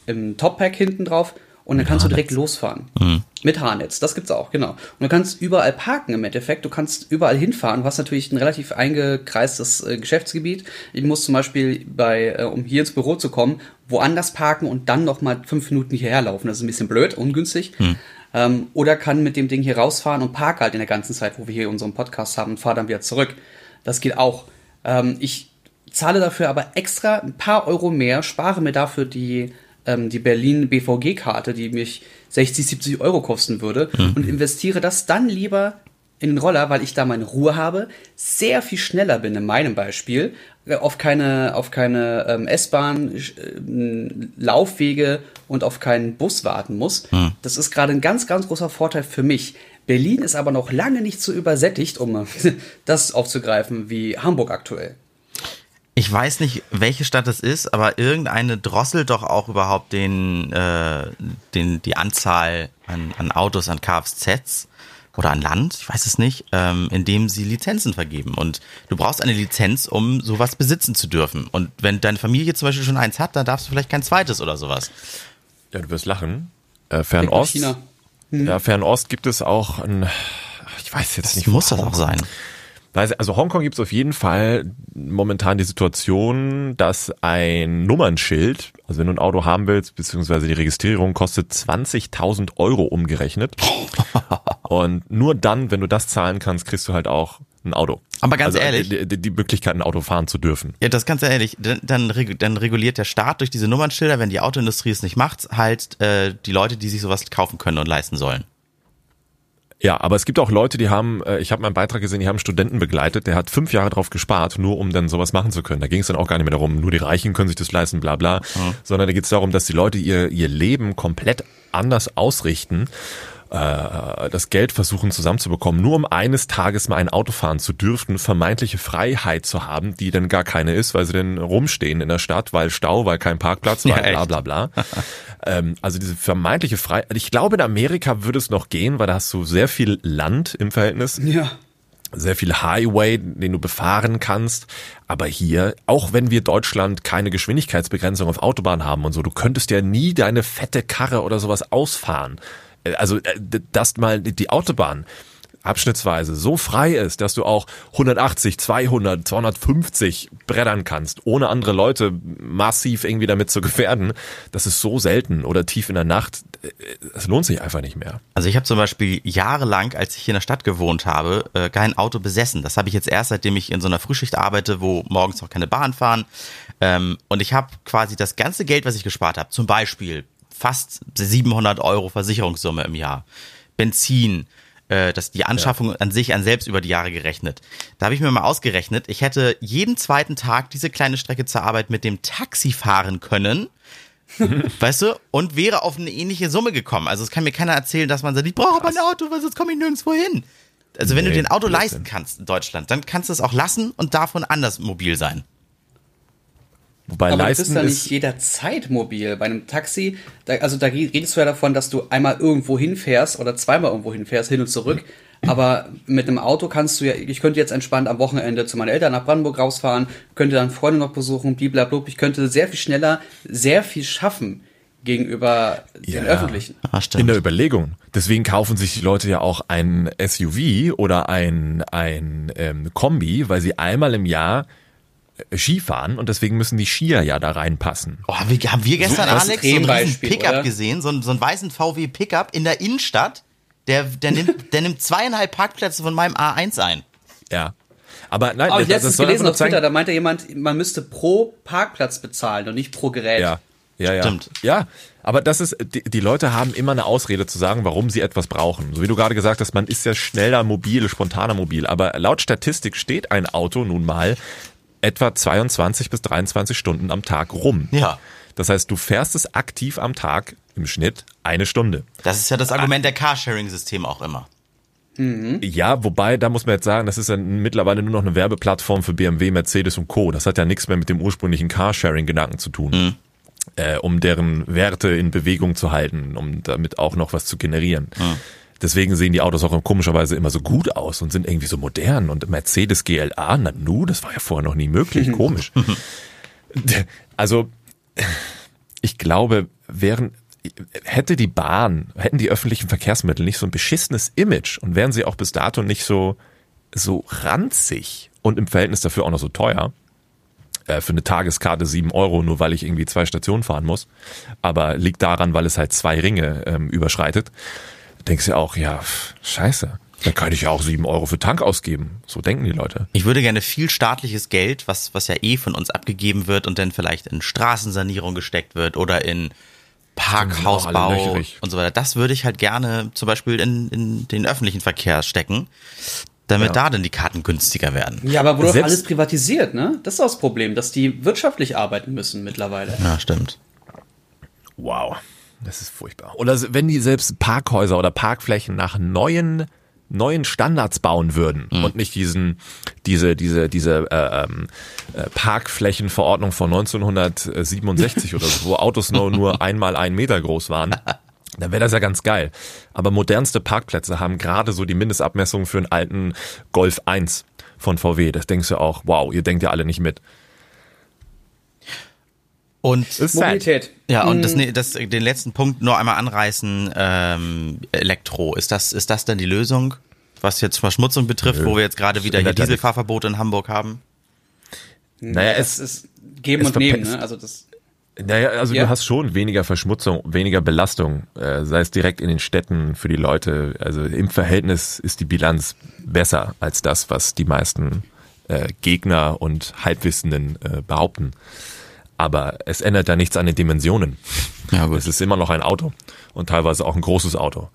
im Top-Pack hinten drauf und dann kannst du direkt losfahren. Mhm. Mit Haarnetz, das gibt's auch, genau. Und du kannst überall parken im Endeffekt, du kannst überall hinfahren. Du hast natürlich ein relativ eingekreistes äh, Geschäftsgebiet. Ich muss zum Beispiel bei, äh, um hier ins Büro zu kommen, woanders parken und dann nochmal fünf Minuten hierher laufen. Das ist ein bisschen blöd, ungünstig. Mhm. Ähm, oder kann mit dem Ding hier rausfahren und parke halt in der ganzen Zeit, wo wir hier unseren Podcast haben und fahre dann wieder zurück. Das geht auch. Ähm, ich zahle dafür aber extra ein paar Euro mehr, spare mir dafür die ähm, die Berlin BVG-Karte, die mich 60, 70 Euro kosten würde mhm. und investiere das dann lieber in den Roller, weil ich da meine Ruhe habe, sehr viel schneller bin in meinem Beispiel, äh, auf keine, auf keine ähm, S-Bahn, äh, Laufwege und auf keinen Bus warten muss. Mhm. Das ist gerade ein ganz, ganz großer Vorteil für mich. Berlin ist aber noch lange nicht so übersättigt, um das aufzugreifen, wie Hamburg aktuell. Ich weiß nicht, welche Stadt es ist, aber irgendeine drosselt doch auch überhaupt den, äh, den, die Anzahl an, an Autos, an Kfz oder an Land, ich weiß es nicht, ähm, indem sie Lizenzen vergeben. Und du brauchst eine Lizenz, um sowas besitzen zu dürfen. Und wenn deine Familie zum Beispiel schon eins hat, dann darfst du vielleicht kein zweites oder sowas. Ja, du wirst lachen. Äh, Fernost. Hm. Ja, Fernost gibt es auch ein, ich weiß jetzt das nicht. Muss das auch sein? Also Hongkong gibt es auf jeden Fall momentan die Situation, dass ein Nummernschild, also wenn du ein Auto haben willst, beziehungsweise die Registrierung kostet 20.000 Euro umgerechnet. Und nur dann, wenn du das zahlen kannst, kriegst du halt auch ein Auto. Aber ganz also ehrlich. Die, die, die, Möglichkeit, ein Auto fahren zu dürfen. Ja, das ganz ehrlich. Dann, dann, dann reguliert der Staat durch diese Nummernschilder, wenn die Autoindustrie es nicht macht, halt äh, die Leute, die sich sowas kaufen können und leisten sollen. Ja, aber es gibt auch Leute, die haben, äh, ich habe meinen Beitrag gesehen, die haben Studenten begleitet, der hat fünf Jahre drauf gespart, nur um dann sowas machen zu können. Da ging es dann auch gar nicht mehr darum, nur die Reichen können sich das leisten, bla bla, mhm. sondern da geht es darum, dass die Leute ihr, ihr Leben komplett anders ausrichten äh, das Geld versuchen zusammenzubekommen, nur um eines Tages mal ein Auto fahren zu dürfen, vermeintliche Freiheit zu haben, die dann gar keine ist, weil sie dann rumstehen in der Stadt, weil Stau, weil kein Parkplatz, weil ja, bla bla bla. ähm, also diese vermeintliche Freiheit. Ich glaube, in Amerika würde es noch gehen, weil da hast du sehr viel Land im Verhältnis. Ja sehr viel Highway, den du befahren kannst. Aber hier, auch wenn wir Deutschland keine Geschwindigkeitsbegrenzung auf Autobahn haben und so, du könntest ja nie deine fette Karre oder sowas ausfahren also äh, dass mal die Autobahn abschnittsweise so frei ist, dass du auch 180, 200, 250 brettern kannst, ohne andere Leute massiv irgendwie damit zu gefährden, das ist so selten oder tief in der Nacht, es lohnt sich einfach nicht mehr. Also ich habe zum Beispiel jahrelang, als ich hier in der Stadt gewohnt habe, äh, kein Auto besessen. Das habe ich jetzt erst, seitdem ich in so einer Frühschicht arbeite, wo morgens noch keine Bahn fahren. Ähm, und ich habe quasi das ganze Geld, was ich gespart habe, zum Beispiel fast 700 Euro Versicherungssumme im Jahr. Benzin, äh, das die Anschaffung ja. an sich an selbst über die Jahre gerechnet. Da habe ich mir mal ausgerechnet, ich hätte jeden zweiten Tag diese kleine Strecke zur Arbeit mit dem Taxi fahren können. weißt du? Und wäre auf eine ähnliche Summe gekommen. Also es kann mir keiner erzählen, dass man sagt, ich brauche aber ein Auto, weil sonst komme ich nirgendwo hin. Also wenn nee, du den Auto leisten kannst in Deutschland, dann kannst du es auch lassen und davon anders mobil sein. Wobei aber leisten du bist ja nicht jederzeit mobil. Bei einem Taxi, da, also da redest du ja davon, dass du einmal irgendwo hinfährst oder zweimal irgendwo hinfährst, hin und zurück. Aber mit einem Auto kannst du ja, ich könnte jetzt entspannt am Wochenende zu meinen Eltern nach Brandenburg rausfahren, könnte dann Freunde noch besuchen, blablabla. Ich könnte sehr viel schneller, sehr viel schaffen gegenüber ja, den öffentlichen. Ah, In der Überlegung. Deswegen kaufen sich die Leute ja auch ein SUV oder ein, ein ähm, Kombi, weil sie einmal im Jahr Skifahren und deswegen müssen die Skier ja da reinpassen. Oh, haben, wir, haben wir gestern, so Alex, so einen Pickup gesehen, so, so einen weißen VW Pickup in der Innenstadt, der, der, nimmt, der nimmt zweieinhalb Parkplätze von meinem A1 ein. Ja. Aber nein, Aber ich habe letztens gelesen auf Twitter, da meinte jemand, man müsste pro Parkplatz bezahlen und nicht pro Gerät. Ja. Ja, ja. Stimmt. Ja, aber das ist, die, die Leute haben immer eine Ausrede zu sagen, warum sie etwas brauchen. So wie du gerade gesagt hast, man ist ja schneller mobil, spontaner mobil. Aber laut Statistik steht ein Auto nun mal etwa 22 bis 23 Stunden am Tag rum. Ja. Das heißt, du fährst es aktiv am Tag im Schnitt eine Stunde. Das ist ja das Argument der Carsharing-Systeme auch immer. Ja, wobei, da muss man jetzt sagen, das ist ja mittlerweile nur noch eine Werbeplattform für BMW, Mercedes und Co. Das hat ja nichts mehr mit dem ursprünglichen Carsharing-Gedanken zu tun. Äh, um deren Werte in Bewegung zu halten, um damit auch noch was zu generieren. Deswegen sehen die Autos auch komischerweise immer so gut aus und sind irgendwie so modern. Und Mercedes GLA, na nu, das war ja vorher noch nie möglich. Komisch. Also, ich glaube, wären, hätte die Bahn, hätten die öffentlichen Verkehrsmittel nicht so ein beschissenes Image und wären sie auch bis dato nicht so, so ranzig und im Verhältnis dafür auch noch so teuer, äh, für eine Tageskarte sieben Euro, nur weil ich irgendwie zwei Stationen fahren muss, aber liegt daran, weil es halt zwei Ringe ähm, überschreitet, denkst du auch, ja, pff, scheiße. Da könnte ich ja auch sieben Euro für Tank ausgeben. So denken die Leute. Ich würde gerne viel staatliches Geld, was, was ja eh von uns abgegeben wird und dann vielleicht in Straßensanierung gesteckt wird oder in Parkhausbau und so weiter. Das würde ich halt gerne zum Beispiel in, in den öffentlichen Verkehr stecken, damit Ja. da dann die Karten günstiger werden. Ja, aber wurde doch alles privatisiert, ne? Das ist auch das Problem, dass die wirtschaftlich arbeiten müssen mittlerweile. Ja, stimmt. Wow, das ist furchtbar. Oder wenn die selbst Parkhäuser oder Parkflächen nach neuen neuen Standards bauen würden und nicht diesen diese diese diese äh, ähm, äh, Parkflächenverordnung von 1967 oder so, wo Autos nur nur einmal einen Meter groß waren. Dann wäre das ja ganz geil. Aber modernste Parkplätze haben gerade so die Mindestabmessung für einen alten Golf 1 von VW. Das denkst du auch, wow, ihr denkt ja alle nicht mit. Und. Mobilität. ja, und das, ne- das, den letzten Punkt nur einmal anreißen, ähm, Elektro. Ist das, ist das denn die Lösung, was jetzt Verschmutzung betrifft, wo wir jetzt gerade wieder hier. Dieselfahrverbote in Hamburg haben? Naja, Es es, ist Geben es und Nehmen, ne? Also das. Naja, also Ja. du hast schon weniger Verschmutzung, weniger Belastung, äh, sei es direkt in den Städten für die Leute. Also im Verhältnis ist die Bilanz besser als das, was die meisten äh, Gegner und Halbwissenden äh, behaupten. Aber es ändert ja nichts an den Dimensionen. Ja, gut. Es ist immer noch ein Auto und teilweise auch ein großes Auto.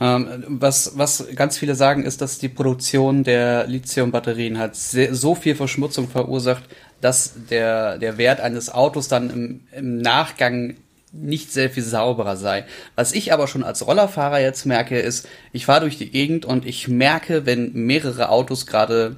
Ähm, was, was ganz viele sagen, ist, dass die Produktion der Lithium-Batterien halt sehr, so viel Verschmutzung verursacht, dass der, der Wert eines Autos dann im, im Nachgang nicht sehr viel sauberer sei. Was ich aber schon als Rollerfahrer jetzt merke, ist, ich fahre durch die Gegend und ich merke, wenn mehrere Autos gerade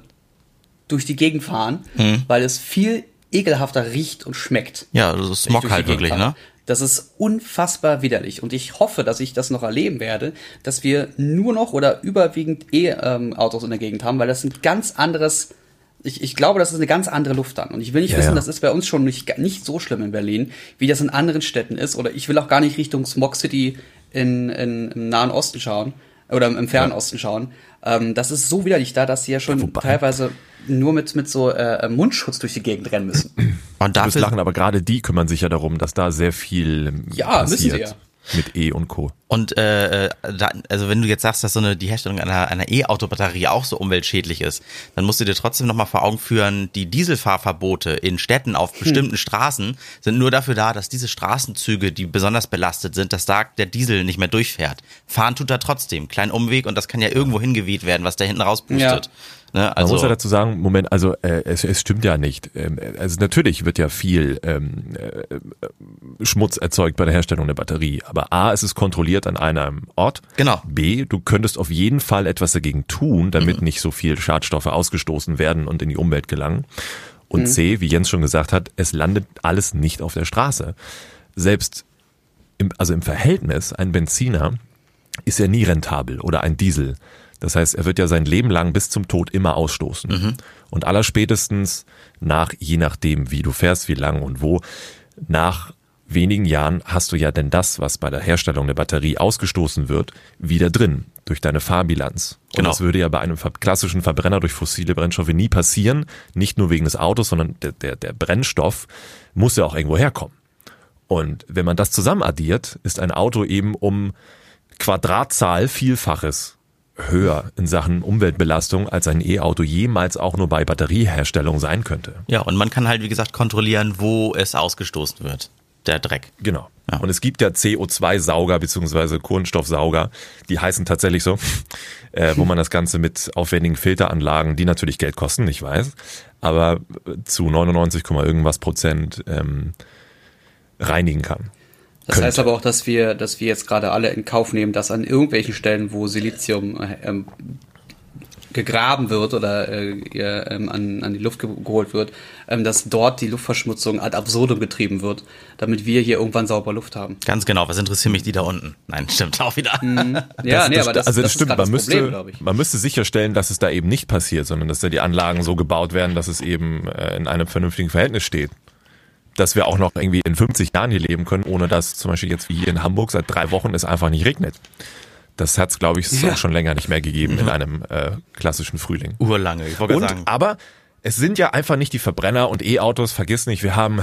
durch die Gegend fahren, weil es viel ekelhafter riecht und schmeckt. Ja, also wenn ich Smog halt wirklich, ne? Das ist unfassbar widerlich. Und ich hoffe, dass ich das noch erleben werde, dass wir nur noch oder überwiegend E-Autos in der Gegend haben, weil das ein ganz anderes, ich, ich glaube, das ist eine ganz andere Luft dann. Und ich will nicht Ja, wissen, ja. das ist bei uns schon nicht, nicht so schlimm in Berlin, wie das in anderen Städten ist. Oder ich will auch gar nicht Richtung Smog City in, in, im Nahen Osten schauen oder im Fernen Osten schauen. Ähm, das ist so widerlich da, dass sie ja schon wobei- teilweise nur mit, mit so äh, Mundschutz durch die Gegend rennen müssen. Und Du wirst dafür, lachen, aber gerade die kümmern sich ja darum, dass da sehr viel Ja, müssen sie passiert mit E und Co. Und äh, äh, da, also wenn du jetzt sagst, dass so eine die Herstellung einer einer E-Auto-Batterie auch so umweltschädlich ist, dann musst du dir trotzdem noch mal vor Augen führen, die Dieselfahrverbote in Städten auf bestimmten Straßen sind nur dafür da, dass diese Straßenzüge, die besonders belastet sind, dass da der Diesel nicht mehr durchfährt. Fahren tut er trotzdem, kleinen Umweg und das kann ja irgendwo hingeweht werden, was da hinten rauspustet. Ne? Man Also muss ja dazu sagen, Moment, also äh, es, es stimmt ja nicht. Ähm, also natürlich wird ja viel ähm, äh, Schmutz erzeugt bei der Herstellung der Batterie. Aber A, es ist kontrolliert an einem Ort. Genau. B, du könntest auf jeden Fall etwas dagegen tun, damit nicht so viel Schadstoffe ausgestoßen werden und in die Umwelt gelangen. Und C, wie Jens schon gesagt hat, es landet alles nicht auf der Straße. Selbst im, also im Verhältnis, ein Benziner ist ja nie rentabel oder ein Diesel. Das heißt, er wird ja sein Leben lang bis zum Tod immer ausstoßen. Und allerspätestens nach, je nachdem, wie du fährst, wie lang und wo, nach wenigen Jahren hast du ja denn das, was bei der Herstellung der Batterie ausgestoßen wird, wieder drin durch deine Fahrbilanz. Und Genau. das würde ja bei einem klassischen Verbrenner durch fossile Brennstoffe nie passieren, nicht nur wegen des Autos, sondern der, der, der Brennstoff muss ja auch irgendwo herkommen. Und wenn man das zusammen addiert, ist ein Auto eben um Quadratzahl Vielfaches höher in Sachen Umweltbelastung, als ein E-Auto jemals auch nur bei Batterieherstellung sein könnte. ja, und man kann halt wie gesagt kontrollieren, wo es ausgestoßen wird. der Dreck. Genau. Ja. Und es gibt ja CO2-Sauger beziehungsweise Kohlenstoffsauger, die heißen tatsächlich so, äh, wo man das Ganze mit aufwendigen Filteranlagen, die natürlich Geld kosten, ich weiß, aber zu 99, irgendwas Prozent ähm, reinigen kann. Das könnte. heißt aber auch, dass wir, dass wir jetzt gerade alle in Kauf nehmen, dass an irgendwelchen Stellen, wo Silizium äh, ähm, gegraben wird oder äh, ähm, an, an die Luft geholt wird, ähm, dass dort die Luftverschmutzung ad absurdum getrieben wird, damit wir hier irgendwann sauber Luft haben. Ganz genau, was interessieren mich die da unten? Nein, stimmt auch wieder. Mhm. Ja, das, nee, das, aber das, also das, stimmt, man, müsste, Problem, man müsste sicherstellen, dass es da eben nicht passiert, sondern dass da die Anlagen so gebaut werden, dass es eben äh, in einem vernünftigen Verhältnis steht dass wir auch noch irgendwie in 50 Jahren hier leben können, ohne dass zum Beispiel jetzt wie hier in Hamburg seit drei Wochen es einfach nicht regnet. Das hat es, glaube ich, ja. auch schon länger nicht mehr gegeben in einem äh, klassischen Frühling. Urlange, ich wollte sagen. Aber es sind ja einfach nicht die Verbrenner und E-Autos, vergiss nicht, wir haben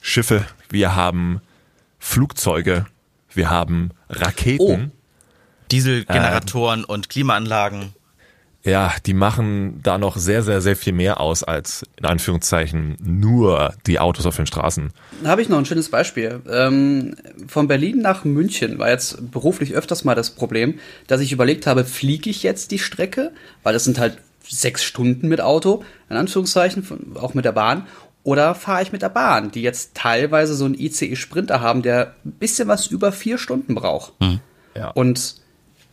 Schiffe, wir haben Flugzeuge, wir haben Raketen. Oh. Dieselgeneratoren ähm, und Klimaanlagen ja, die machen da noch sehr, sehr, sehr viel mehr aus als in Anführungszeichen nur die Autos auf den Straßen. Da habe ich noch ein schönes Beispiel. Ähm, von Berlin nach München war jetzt beruflich öfters mal das Problem, dass ich überlegt habe, fliege ich jetzt die Strecke, weil das sind halt sechs Stunden mit Auto, in Anführungszeichen, auch mit der Bahn, oder fahre ich mit der Bahn, die jetzt teilweise so einen ICE-Sprinter haben, der ein bisschen was über vier Stunden braucht. Mhm. Ja. Und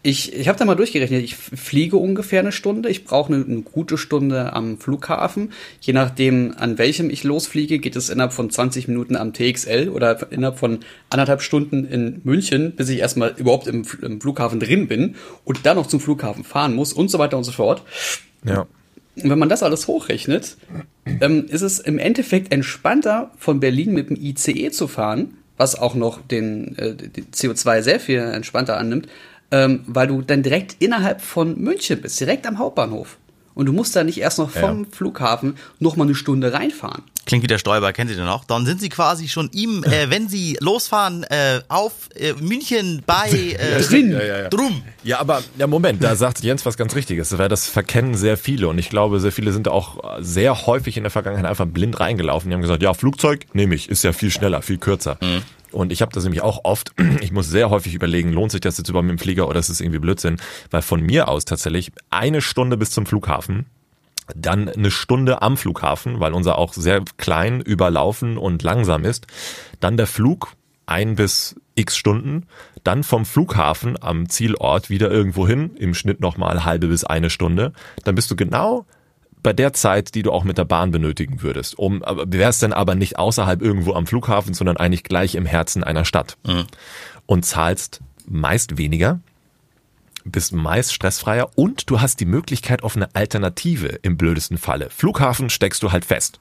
ich, ich habe da mal durchgerechnet, ich fliege ungefähr eine Stunde, ich brauche eine, eine, gute Stunde am Flughafen. Je nachdem, an welchem ich losfliege, geht es innerhalb von 20 Minuten am TXL oder innerhalb von anderthalb Stunden in München, bis ich erstmal überhaupt im, im Flughafen drin bin und dann noch zum Flughafen fahren muss und so weiter und so fort. Ja. Und wenn man das alles hochrechnet, ähm, ist es im Endeffekt entspannter, von Berlin mit dem ICE zu fahren, was auch noch den, äh, den CO2 sehr viel entspannter annimmt, ähm, weil du dann direkt innerhalb von München bist, direkt am Hauptbahnhof. Und du musst da nicht erst noch vom ja. Flughafen noch mal eine Stunde reinfahren. Klingt wie der Steuerball, kennen Sie den noch? Dann sind Sie quasi schon ihm, äh, wenn Sie losfahren, äh, auf äh, München bei äh, drin, ja, ja, ja. drum. Ja, aber ja, Moment, da sagt Jens was ganz Richtiges, weil das verkennen sehr viele und ich glaube, sehr viele sind auch sehr häufig in der Vergangenheit einfach blind reingelaufen. Die haben gesagt, ja, Flugzeug nehme ich, ist ja viel schneller, viel kürzer. Mhm. Und ich habe das nämlich auch oft, ich muss sehr häufig überlegen, lohnt sich das jetzt überhaupt mit dem Flieger oder ist es irgendwie Blödsinn? Weil von mir aus tatsächlich eine Stunde bis zum Flughafen, dann eine Stunde am Flughafen, weil unser auch sehr klein, überlaufen und langsam ist. Dann der Flug, ein bis x Stunden, dann vom Flughafen am Zielort wieder irgendwo hin, im Schnitt nochmal halbe bis eine Stunde. Dann bist du genau bei der Zeit, die du auch mit der Bahn benötigen würdest. Um, wärst dann aber nicht außerhalb irgendwo am Flughafen, sondern eigentlich gleich im Herzen einer Stadt. Mhm. Und zahlst meist weniger, bist meist stressfreier und du hast die Möglichkeit auf eine Alternative im blödesten Falle. Flughafen steckst du halt fest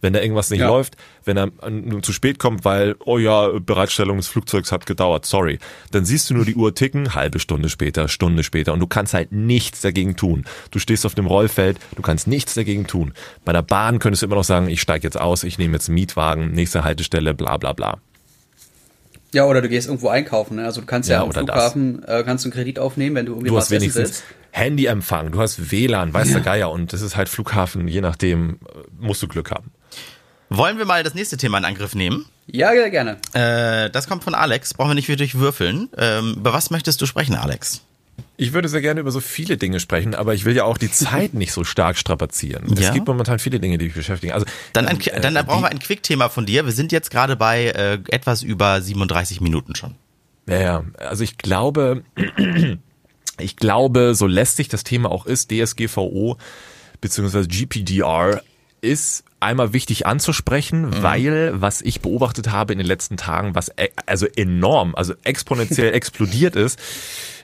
wenn da irgendwas nicht ja. läuft, wenn er zu spät kommt, weil, oh ja, Bereitstellung des Flugzeugs hat gedauert, sorry. Dann siehst du nur die Uhr ticken, halbe Stunde später, Stunde später und du kannst halt nichts dagegen tun. Du stehst auf dem Rollfeld, du kannst nichts dagegen tun. Bei der Bahn könntest du immer noch sagen, ich steige jetzt aus, ich nehme jetzt einen Mietwagen, nächste Haltestelle, bla bla bla. Ja, oder du gehst irgendwo einkaufen. Ne? Also du kannst ja, ja am Flughafen äh, kannst du einen Kredit aufnehmen, wenn du irgendwie du was hast wenigstens willst. Handyempfang, du hast WLAN, weiß ja. der Geier und das ist halt Flughafen, je nachdem äh, musst du Glück haben. Wollen wir mal das nächste Thema in Angriff nehmen? Ja, gerne. Äh, das kommt von Alex. Brauchen wir nicht wieder durchwürfeln. Ähm, über was möchtest du sprechen, Alex? Ich würde sehr gerne über so viele Dinge sprechen, aber ich will ja auch die Zeit nicht so stark strapazieren. Ja? Es gibt momentan viele Dinge, die mich beschäftigen. Also dann, ein, äh, dann, dann brauchen wir ein Quick-Thema von dir. Wir sind jetzt gerade bei äh, etwas über 37 Minuten schon. Ja, ja. Also ich glaube, ich glaube, so lästig das Thema auch ist, DSGVO bzw. GPDR ist einmal wichtig anzusprechen, mhm. weil was ich beobachtet habe in den letzten Tagen, was e also enorm, also exponentiell explodiert ist,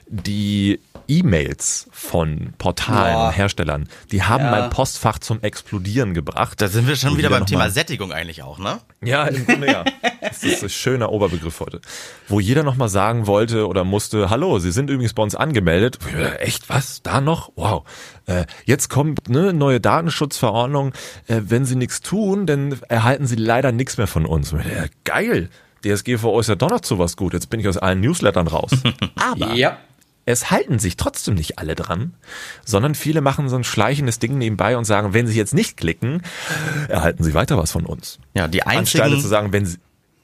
die E-Mails von Portalen, Boah. Herstellern, die haben ja. mein Postfach zum Explodieren gebracht. Da sind wir schon wieder beim Thema Sättigung eigentlich auch, ne? Ja, im Grunde ja. Das ist ein schöner Oberbegriff heute. Wo jeder nochmal sagen wollte oder musste, hallo, Sie sind übrigens bei uns angemeldet. Echt, was? Da noch? Wow. Äh, jetzt kommt eine neue Datenschutzverordnung. Äh, wenn Sie nichts tun, dann erhalten Sie leider nichts mehr von uns. Ja, geil. DSGVO ist ja doch noch zu was gut. Jetzt bin ich aus allen Newslettern raus. Aber ja. Es halten sich trotzdem nicht alle dran, sondern viele machen so ein schleichendes Ding nebenbei und sagen, wenn sie jetzt nicht klicken, erhalten sie weiter was von uns. Ja, die einzigen. Anstelle zu sagen, wenn sie,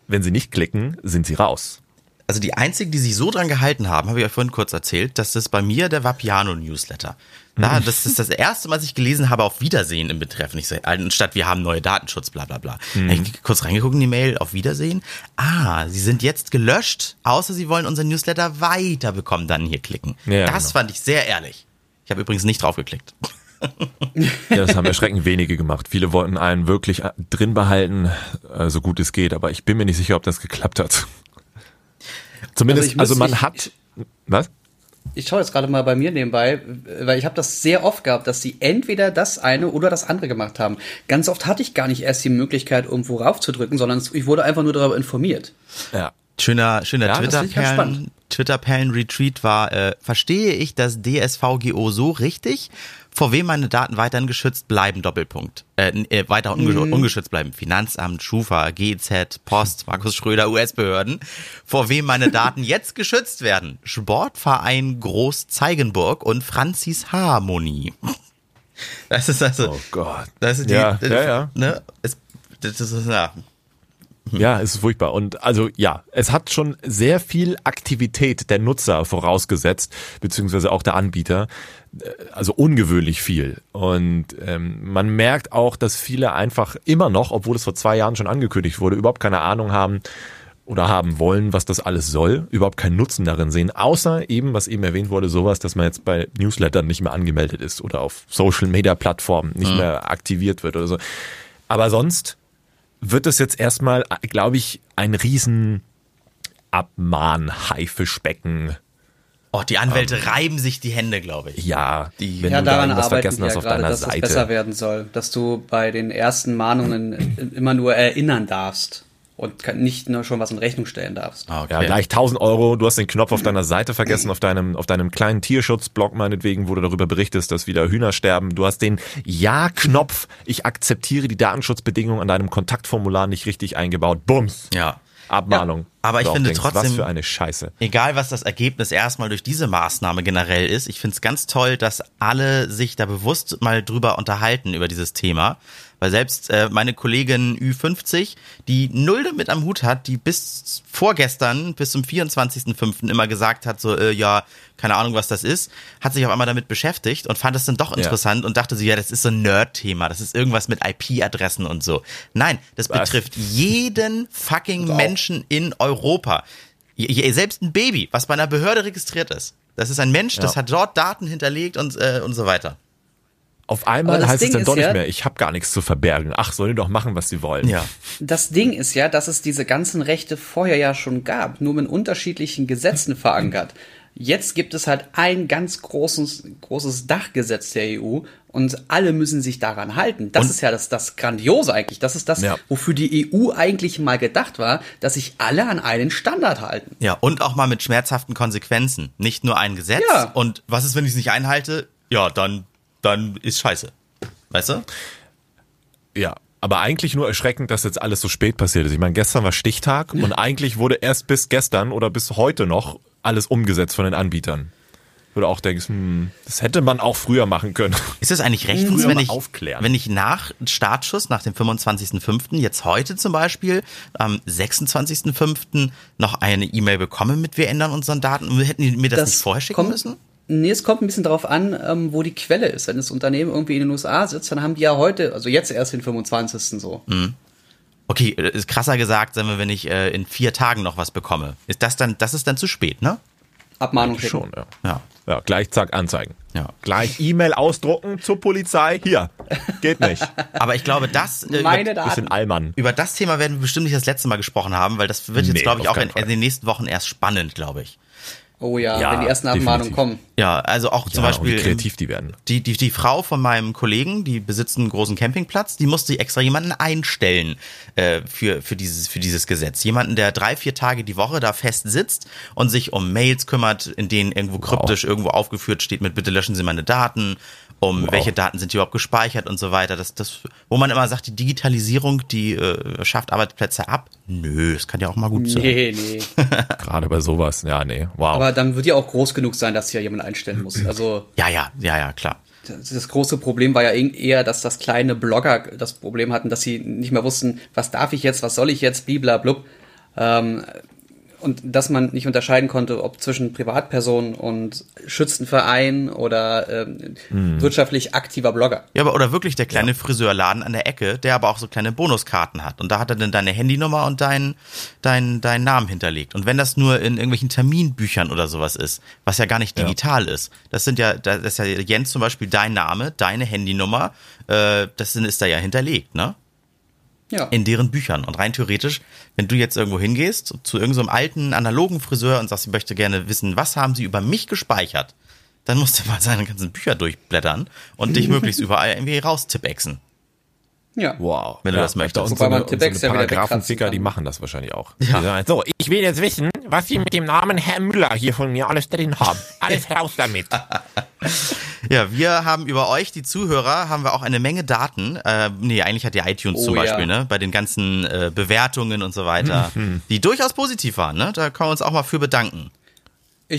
wenn sie nicht klicken, sind sie raus. Also die einzigen, die sich so dran gehalten haben, habe ich euch vorhin kurz erzählt, das ist bei mir der Vapiano Newsletter. Mhm. das ist das erste, was ich gelesen habe, auf Wiedersehen im Betreff. Nicht so, anstatt wir haben neue Datenschutz, bla bla bla. Mhm. Ich kurz reingeguckt in die Mail, auf Wiedersehen. Ah, sie sind jetzt gelöscht, außer sie wollen unseren Newsletter weiterbekommen, dann hier klicken. Ja, das genau. fand ich sehr ehrlich. Ich habe übrigens nicht drauf geklickt. Ja, das haben erschreckend wenige gemacht. Viele wollten einen wirklich drin behalten, äh, so gut es geht, aber ich bin mir nicht sicher, ob das geklappt hat. Zumindest, Also ich also, muss- man hat, was? Ich schaue jetzt gerade mal bei mir nebenbei, weil ich habe das sehr oft gehabt, dass sie entweder das eine oder das andere gemacht haben. Ganz oft hatte ich gar nicht erst die Möglichkeit, irgendwo raufzudrücken, sondern ich wurde einfach nur darüber informiert. Ja. Schöner, schöner Ja. Twitter-Perlen-Retreat war, äh, verstehe ich das DSVGO so richtig? Vor wem meine Daten weiterhin geschützt bleiben, Doppelpunkt. Äh, äh, weiter unge Mhm. ungeschützt bleiben. Finanzamt, Schufa, GZ, Post, Markus Schröder, US-Behörden. Vor wem meine Daten jetzt geschützt werden? Sportverein Groß Zeigenburg und Franzis Harmonie. Das ist also, Oh Gott. das ist die, Ja, ja, ja. Ne, es, das ist, ja, Ja, es ist furchtbar. Und also ja, es hat schon sehr viel Aktivität der Nutzer vorausgesetzt, beziehungsweise auch der Anbieter. Äh, Also ungewöhnlich viel. Und ähm, man merkt auch, dass viele einfach immer noch, obwohl es vor zwei Jahren schon angekündigt wurde, überhaupt keine Ahnung haben oder haben wollen, was das alles soll, überhaupt keinen Nutzen darin sehen, außer eben, was eben erwähnt wurde, sowas, dass man jetzt bei Newslettern nicht mehr angemeldet ist oder auf Social Media Plattformen nicht mehr aktiviert wird oder so. Aber sonst wird es jetzt erstmal, glaube ich, ein riesen Abmahn-Haifischbecken. oh, die Anwälte reiben sich die Hände, glaube ich. Ja, Die- wenn ja, du da daran arbeiten vergessen hast ja auf gerade, deiner dass es besser Seite. werden soll, dass du bei den ersten Mahnungen immer nur erinnern darfst und kann- nicht nur schon was in Rechnung stellen darfst. Ah, Ja, gleich 1000 Euro. Du hast den Knopf auf deiner Seite vergessen, auf deinem, auf deinem kleinen Tierschutzblog meinetwegen, wo du darüber berichtest, dass wieder Hühner sterben. Du hast den Ja-Knopf. Ich akzeptiere die Datenschutzbedingungen an deinem Kontaktformular nicht richtig eingebaut. Bums. Ja. Abmahnung. aber ich finde Was trotzdem- für eine Scheiße. Egal, was das Ergebnis erstmal durch diese Maßnahme generell ist, ich finde es ganz toll, dass alle sich da bewusst mal drüber unterhalten, über dieses Thema. Weil selbst äh, meine Kollegin Ü50, die null damit am Hut hat, die bis vorgestern, bis zum 24.05. immer gesagt hat, so, äh, ja, keine Ahnung, was das ist, hat sich auf einmal damit beschäftigt und fand es dann doch interessant und dachte so, ja, das ist so ein Nerd-Thema, das ist irgendwas mit IP-Adressen und so. Nein, das Was? betrifft jeden fucking Menschen in Europa. Selbst ein Baby, was bei einer Behörde registriert ist. Das ist ein Mensch, das Ja. hat dort Daten hinterlegt und, äh, und so weiter. Auf einmal heißt es Ding dann ist doch nicht ja- mehr, ich habe gar nichts zu verbergen. Ach, sollen die doch machen, was sie wollen. Ja. Das Ding ist ja, dass es diese ganzen Rechte vorher ja schon gab, nur in unterschiedlichen Gesetzen verankert. Jetzt gibt es halt ein ganz großes, großes Dachgesetz der EU und alle müssen sich daran halten. Das Und- ist ja das, das Grandiose eigentlich. Das ist das, Ja. wofür die EU eigentlich mal gedacht war, dass sich alle an einen Standard halten. Ja, und auch mal mit schmerzhaften Konsequenzen. Nicht nur ein Gesetz. Ja. Und was ist, wenn ich es nicht einhalte? Ja, dann, dann ist scheiße. Weißt du? Ja, aber eigentlich nur erschreckend, dass jetzt alles so spät passiert ist. Ich meine, gestern war Stichtag und eigentlich wurde erst bis gestern oder bis heute noch alles umgesetzt von den Anbietern. Wo du auch denkst, hm, das hätte man auch früher machen können. Ist es eigentlich rechtens, wenn ich, aufklären. wenn ich nach Startschuss, nach dem 25.05., jetzt heute zum Beispiel, am 26.05. noch eine E-Mail bekomme mit, wir ändern unseren Daten, hätten die mir das, nicht vorher schicken müssen? Nee, es kommt ein bisschen darauf an, ähm, wo die Quelle ist. Wenn das Unternehmen irgendwie in den USA sitzt, dann haben die ja heute, also jetzt erst den 25. so. Okay, äh, ist krasser gesagt, sagen wir, wenn ich äh, in vier Tagen noch was bekomme. Ist das dann, das ist dann zu spät, ne? Abmahnung schicken. Schon, ja. Ja. Ja, gleich zack, anzeigen. Ja. Gleich E-Mail ausdrucken zur Polizei. Hier, geht nicht. Aber ich glaube, das, äh, Meine über, Bisschen Daten. Allmann. über das Thema werden wir bestimmt nicht das letzte Mal gesprochen haben, weil das wird jetzt, Nee, glaube ich, auch in, in den nächsten Wochen erst spannend, glaube ich. Oh ja, Ja, wenn die ersten Abmahnungen definitiv. kommen. Ja, also auch zum ja, Beispiel. wie kreativ die werden. Die, die, die Frau von meinem Kollegen, die besitzt einen großen Campingplatz, die musste extra jemanden einstellen äh, für, für, dieses, für dieses Gesetz. Jemanden, der drei, vier Tage die Woche da fest sitzt und sich um Mails kümmert, in denen irgendwo kryptisch irgendwo aufgeführt steht mit bitte löschen Sie meine Daten, um welche Daten sind überhaupt gespeichert und so weiter. Das, das, wo man immer sagt, die Digitalisierung, die äh, schafft Arbeitsplätze ab. Nö, das kann ja auch mal gut sein. Nee, nee. Gerade bei sowas. Ja, nee. Wow. Aber dann wird ja auch groß genug sein, dass hier jemand einstellen muss. Also Ja, ja, ja, ja, klar. das, das große Problem war ja eher, dass das kleine Blogger das Problem hatten, dass sie nicht mehr wussten, was darf ich jetzt, was soll ich jetzt, bliblablub. Ähm, und dass man nicht unterscheiden konnte, ob zwischen Privatperson und Schützenverein oder ähm, Hm. wirtschaftlich aktiver Blogger. Ja, aber oder wirklich der kleine Friseurladen an der Ecke, der aber auch so kleine Bonuskarten hat. Und da hat er dann deine Handynummer und deinen dein, dein Namen hinterlegt. Und wenn das nur in irgendwelchen Terminbüchern oder sowas ist, was ja gar nicht digital ist, das sind ja, das ist ja Jens zum Beispiel dein Name, deine Handynummer, äh, das ist da ja hinterlegt, ne? Ja. in deren Büchern. Und rein theoretisch, wenn du jetzt irgendwo hingehst, zu irgendeinem alten analogen Friseur und sagst, ich möchte gerne wissen, was haben sie über mich gespeichert, dann musst du mal seine ganzen Bücher durchblättern und dich möglichst überall irgendwie raustipexen. ja. Wow. Wenn du das möchtest. Und Wobei so eine, und so ja Paragraphenficker, die machen das wahrscheinlich auch. Ja. So, ich will jetzt wissen, was Sie mit dem Namen Herr Müller hier von mir alles drin haben. Alles raus damit. Ja, wir haben über euch, die Zuhörer, haben wir auch eine Menge Daten. Äh, nee, eigentlich hat die iTunes Oh zum ja. Beispiel, ne? Bei den ganzen äh, Bewertungen und so weiter, Mhm. die durchaus positiv waren, ne? Da können wir uns auch mal für bedanken.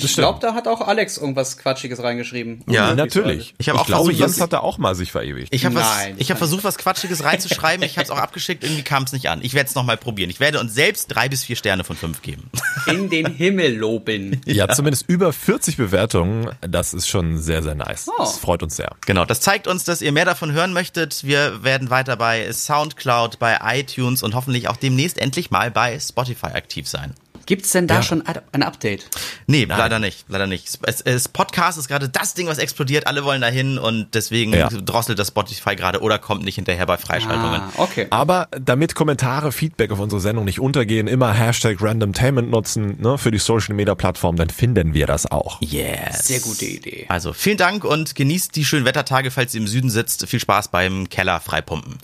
Ich glaube, da hat auch Alex irgendwas Quatschiges reingeschrieben. Ja, natürlich. Ich hab auch glaube, versucht, Jens was- hat da auch mal sich verewigt. Ich habe ich habe versucht, was Quatschiges reinzuschreiben. Ich habe es auch abgeschickt. Irgendwie kam es nicht an. Ich werde es nochmal probieren. Ich werde uns selbst drei bis vier Sterne von fünf geben. In den Himmel loben. ja, zumindest über 40 Bewertungen. Das ist schon sehr, sehr nice. Oh. Das freut uns sehr. Genau, das zeigt uns, dass ihr mehr davon hören möchtet. Wir werden weiter bei Soundcloud, bei iTunes und hoffentlich auch demnächst endlich mal bei Spotify aktiv sein. Gibt's denn da Ja. schon ein Update? Nee, leider nicht, leider nicht. Es, es, Podcast ist gerade das Ding, was explodiert. Alle wollen dahin und deswegen Ja. drosselt das Spotify gerade oder kommt nicht hinterher bei Freischaltungen. Ah, okay. Aber damit Kommentare, Feedback auf unsere Sendung nicht untergehen, immer Hashtag Randomtainment nutzen ne, für die Social Media Plattform, dann finden wir das auch. Yes. Sehr gute Idee. Also vielen Dank und genießt die schönen Wettertage, falls ihr im Süden sitzt. Viel Spaß beim Keller freipumpen.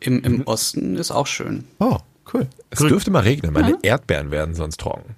Im, Im Osten ist auch schön. Oh, cool. Es dürfte mal regnen, meine Erdbeeren werden sonst trocken.